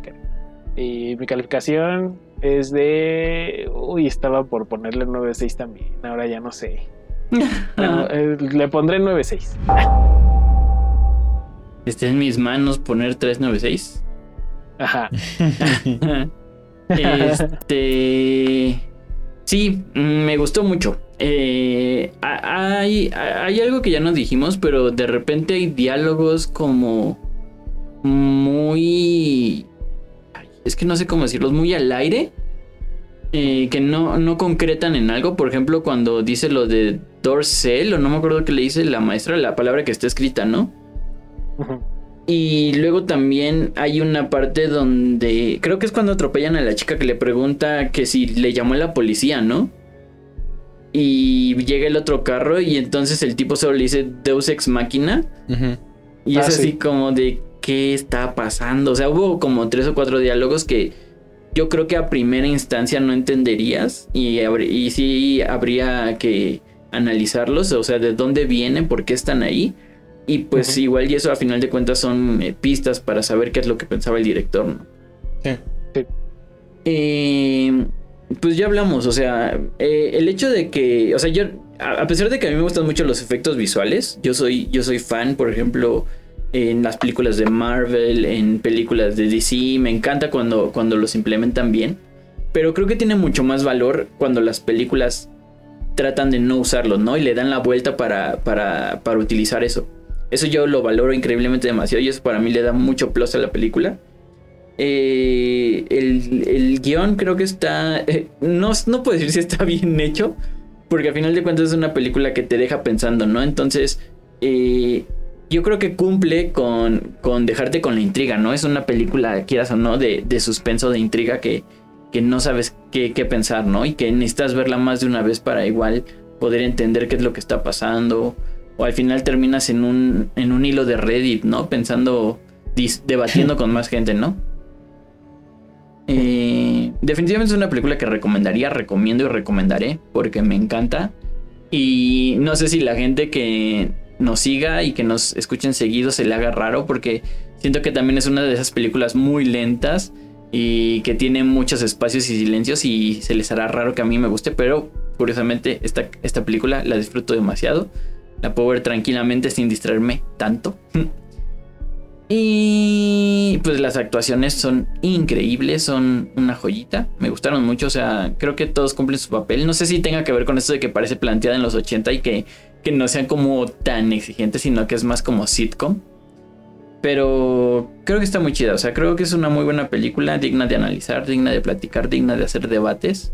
Y mi calificación es de. Uy, estaba por ponerle 9.6 también. Ahora ya no sé. Eh, le pondré 9.6. Está en mis manos poner 396. Ajá. este. Sí, me gustó mucho. Eh, hay, algo que ya nos dijimos, pero de repente hay diálogos como muy... Es que no sé cómo decirlos, muy al aire. Eh, que no, no concretan en algo. Por ejemplo, cuando dice lo de Dorsel, o no me acuerdo qué le dice la maestra, la palabra que está escrita, ¿no? Y luego también hay una parte donde creo que es cuando atropellan a la chica que le pregunta que si le llamó a la policía, ¿no? Y llega el otro carro y entonces el tipo solo le dice Deus ex máquina. Y es Ah, así sí. como de qué está pasando. O sea, hubo como tres o cuatro diálogos que yo creo que a primera instancia no entenderías y, y sí habría que analizarlos, o sea, de dónde vienen, por qué están ahí. Y pues igual y eso a final de cuentas son eh, pistas para saber qué es lo que pensaba el director, ¿no? Sí. Eh, pues ya hablamos, o sea, eh, el hecho de que, o sea, yo, a, a pesar de que a mí me gustan mucho los efectos visuales, yo soy, yo soy fan, por ejemplo, en las películas de Marvel, en películas de DC, me encanta cuando, cuando los implementan bien, pero creo que tiene mucho más valor cuando las películas tratan de no usarlo, ¿no? Y le dan la vuelta para, para, para utilizar eso. Eso yo lo valoro increíblemente demasiado y eso para mí le da mucho plus a la película. Eh, el, el guion creo que está... eh, no, no puedo decir si está bien hecho, porque al final de cuentas es una película que te deja pensando, ¿no? Entonces, eh, yo creo que cumple con, con dejarte con la intriga, ¿no? Es una película, quieras o no, de, de suspenso, de intriga que, que no sabes qué, qué pensar, ¿no? Y que necesitas verla más de una vez para igual poder entender qué es lo que está pasando. O al final terminas en un, en un hilo de Reddit, ¿no? Pensando, debatiendo con más gente, ¿no? Eh, definitivamente es una película que recomendaría, recomiendo y recomendaré porque me encanta. Y no sé si la gente que nos siga y que nos escuchen seguido se le haga raro porque siento que también es una de esas películas muy lentas y que tiene muchos espacios y silencios y se les hará raro que a mí me guste, pero curiosamente esta, esta película la disfruto demasiado. La puedo ver tranquilamente sin distraerme tanto. Y pues las actuaciones son increíbles, son una joyita. Me gustaron mucho, o sea, creo que todos cumplen su papel. No sé si tenga que ver con esto de que parece planteada en los 80 y que, que no sean como tan exigentes, sino que es más como sitcom. Pero creo que está muy chida, o sea, creo que es una muy buena película, digna de analizar, digna de platicar, digna de hacer debates.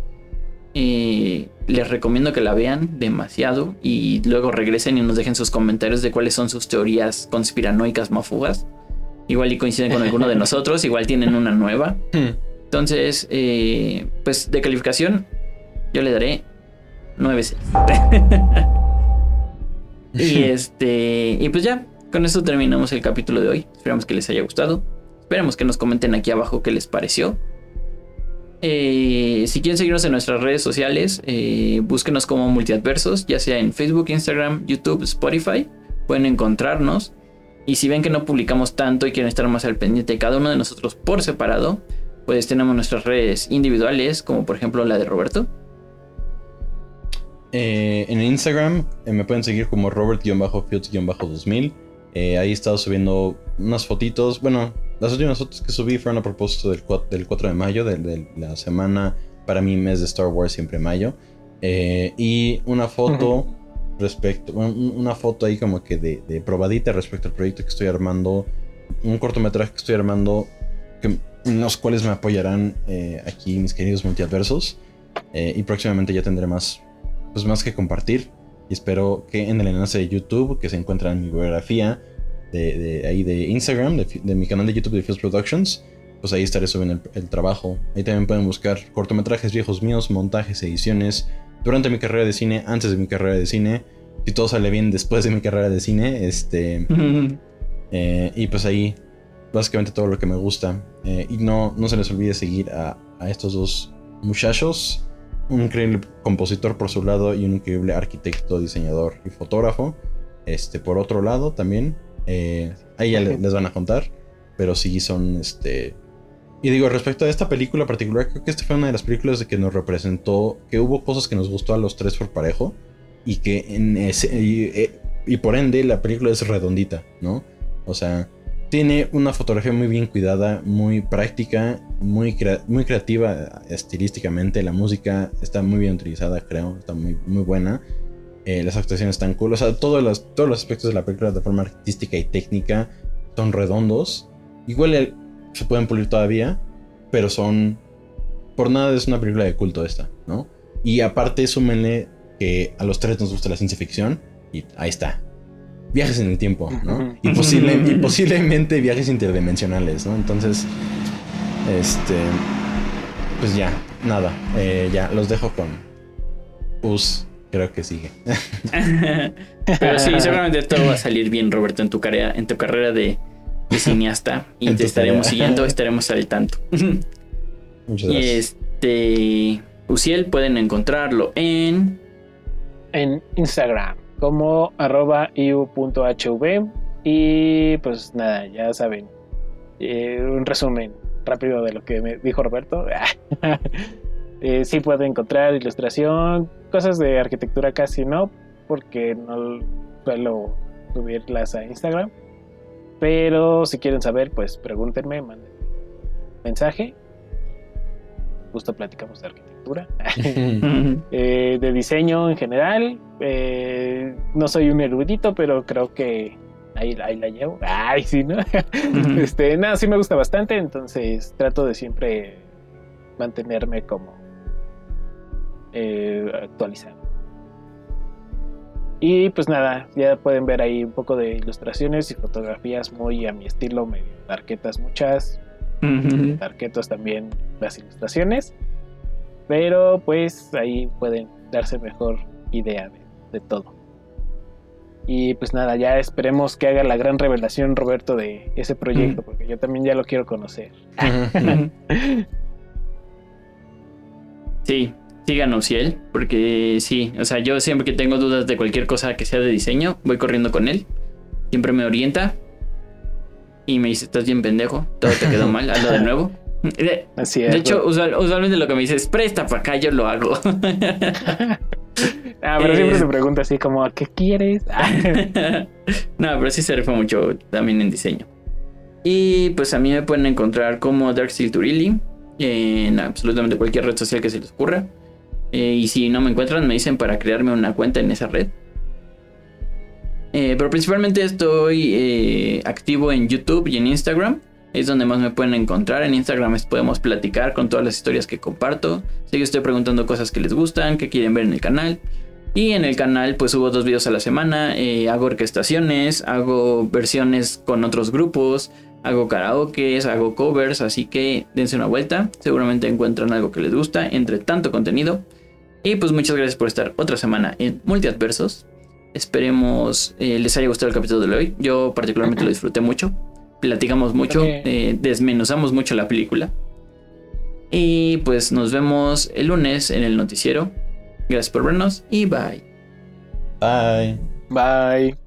Eh, les recomiendo que la vean demasiado y luego regresen y nos dejen sus comentarios de cuáles son sus teorías conspiranoicas mafugas. Igual y coinciden con alguno de nosotros, igual tienen una nueva. Hmm. Entonces, eh, pues de calificación, yo le daré 9 Y este, y pues ya, con esto terminamos el capítulo de hoy. Esperamos que les haya gustado. Esperemos que nos comenten aquí abajo qué les pareció. Eh, si quieren seguirnos en nuestras redes sociales, eh, búsquenos como Multiadversos, ya sea en Facebook, Instagram, YouTube, Spotify. Pueden encontrarnos. Y si ven que no publicamos tanto y quieren estar más al pendiente de cada uno de nosotros por separado, pues tenemos nuestras redes individuales, como por ejemplo la de Roberto. Eh, en Instagram eh, me pueden seguir como Robert-Fields-2000. Eh, ahí he estado subiendo unas fotitos. Bueno, las últimas fotos que subí fueron a propósito del 4, del 4 de mayo, de, de la semana, para mi mes de Star Wars, siempre mayo. Eh, y una foto respecto, un- una foto ahí como que de, de probadita respecto al proyecto que estoy armando. Un cortometraje que estoy armando, que, en los cuales me apoyarán eh, aquí mis queridos multiadversos. Eh, y próximamente ya tendré más pues más que compartir. Y espero que en el enlace de YouTube, que se encuentra en mi biografía, de, de ahí de Instagram, de, mi canal de YouTube de Fields Productions, pues ahí estaré subiendo el, el trabajo. Ahí también pueden buscar cortometrajes viejos míos, montajes, ediciones, durante mi carrera de cine, antes de mi carrera de cine. Si todo sale bien después de mi carrera de cine, este... Eh, y pues ahí, básicamente todo lo que me gusta. Eh, y no, no se les olvide seguir a, a estos dos muchachos. Un increíble compositor por su lado y un increíble arquitecto, diseñador y fotógrafo. Este, por otro lado también. Eh, ahí ya le- les van a contar. Pero sí son este. Y digo, respecto a esta película particular, creo que esta fue una de las películas de que nos representó. Que hubo cosas que nos gustó a los tres por parejo. Y que en ese. Y, eh, y por ende la película es redondita, ¿no? O sea, tiene una fotografía muy bien cuidada, muy práctica, muy, crea- muy creativa estilísticamente. La música está muy bien utilizada, creo, está muy, muy buena. Eh, las actuaciones están cool. O sea, todos los, todos los aspectos de la película de forma artística y técnica son redondos. igual el- se pueden pulir todavía, pero son... Por nada es una película de culto esta, ¿no? Y aparte súmenle que a los tres nos gusta la ciencia ficción y ahí está. Viajes en el tiempo, ¿no? Y, posible- y posiblemente viajes interdimensionales, ¿no? Entonces, este... Pues ya, nada. eh, ya, los dejo con... Us, creo que sigue. Pero sí, seguramente todo va a salir bien, Roberto, en tu carrera, en tu carrera de, de cineasta. Y En te estaremos tarea. siguiendo, estaremos al tanto. Muchas y gracias. este. Uciel pueden encontrarlo en. en Instagram como arroba iu.hv y pues nada, ya saben, eh, un resumen rápido de lo que me dijo Roberto. Eh, sí pueden encontrar ilustración, cosas de arquitectura casi no, porque no suelo subirlas a Instagram. Pero si quieren saber, pues pregúntenme, manden mensaje. Justo platicamos de arquitectura. eh, de diseño en general. Eh, no soy un erudito, pero creo que ahí, ahí la llevo. Ay, sí, ¿no? este, nada, sí me gusta bastante, entonces trato de siempre mantenerme como eh, actualizado. Y pues nada, ya pueden ver ahí un poco de ilustraciones y fotografías muy a mi estilo, medio tarquetas muchas, tarquetos también las ilustraciones. Pero pues ahí pueden darse mejor idea de, de todo. Y pues nada, ya esperemos que haga la gran revelación Roberto de ese proyecto, porque yo también ya lo quiero conocer. Sí, sigan Uciel, porque sí, o sea, yo siempre que tengo dudas de cualquier cosa que sea de diseño, voy corriendo con él. Siempre me orienta y me dice, estás bien pendejo, todo te quedó mal, hazlo de nuevo. De, Así de hecho, usual- usualmente lo que me dice es, presta para acá, yo lo hago. ah, pero siempre eh, se pregunta así como, ¿qué quieres? no, pero sí se rifa mucho también en diseño. Y pues a mí me pueden encontrar como Dark Steel Turili en absolutamente cualquier red social que se les ocurra. Eh, y si no me encuentran, me dicen para crearme una cuenta en esa red. Eh, pero principalmente estoy eh, activo en YouTube y en Instagram. Es donde más me pueden encontrar. En Instagram podemos platicar con todas las historias que comparto. Sé que estoy preguntando cosas que les gustan, que quieren ver en el canal. Y en el canal pues subo dos videos a la semana. hago orquestaciones, hago versiones con otros grupos, hago karaokes, hago covers. Así que dense una vuelta. Seguramente encuentran algo que les gusta entre tanto contenido. Y pues muchas gracias por estar otra semana en Multiadversos. Esperemos eh, les haya gustado el capítulo de hoy. Yo particularmente lo disfruté mucho. Platicamos mucho, eh, desmenuzamos mucho la película. Y pues nos vemos el lunes en el noticiero. Gracias por vernos y bye. Bye. Bye.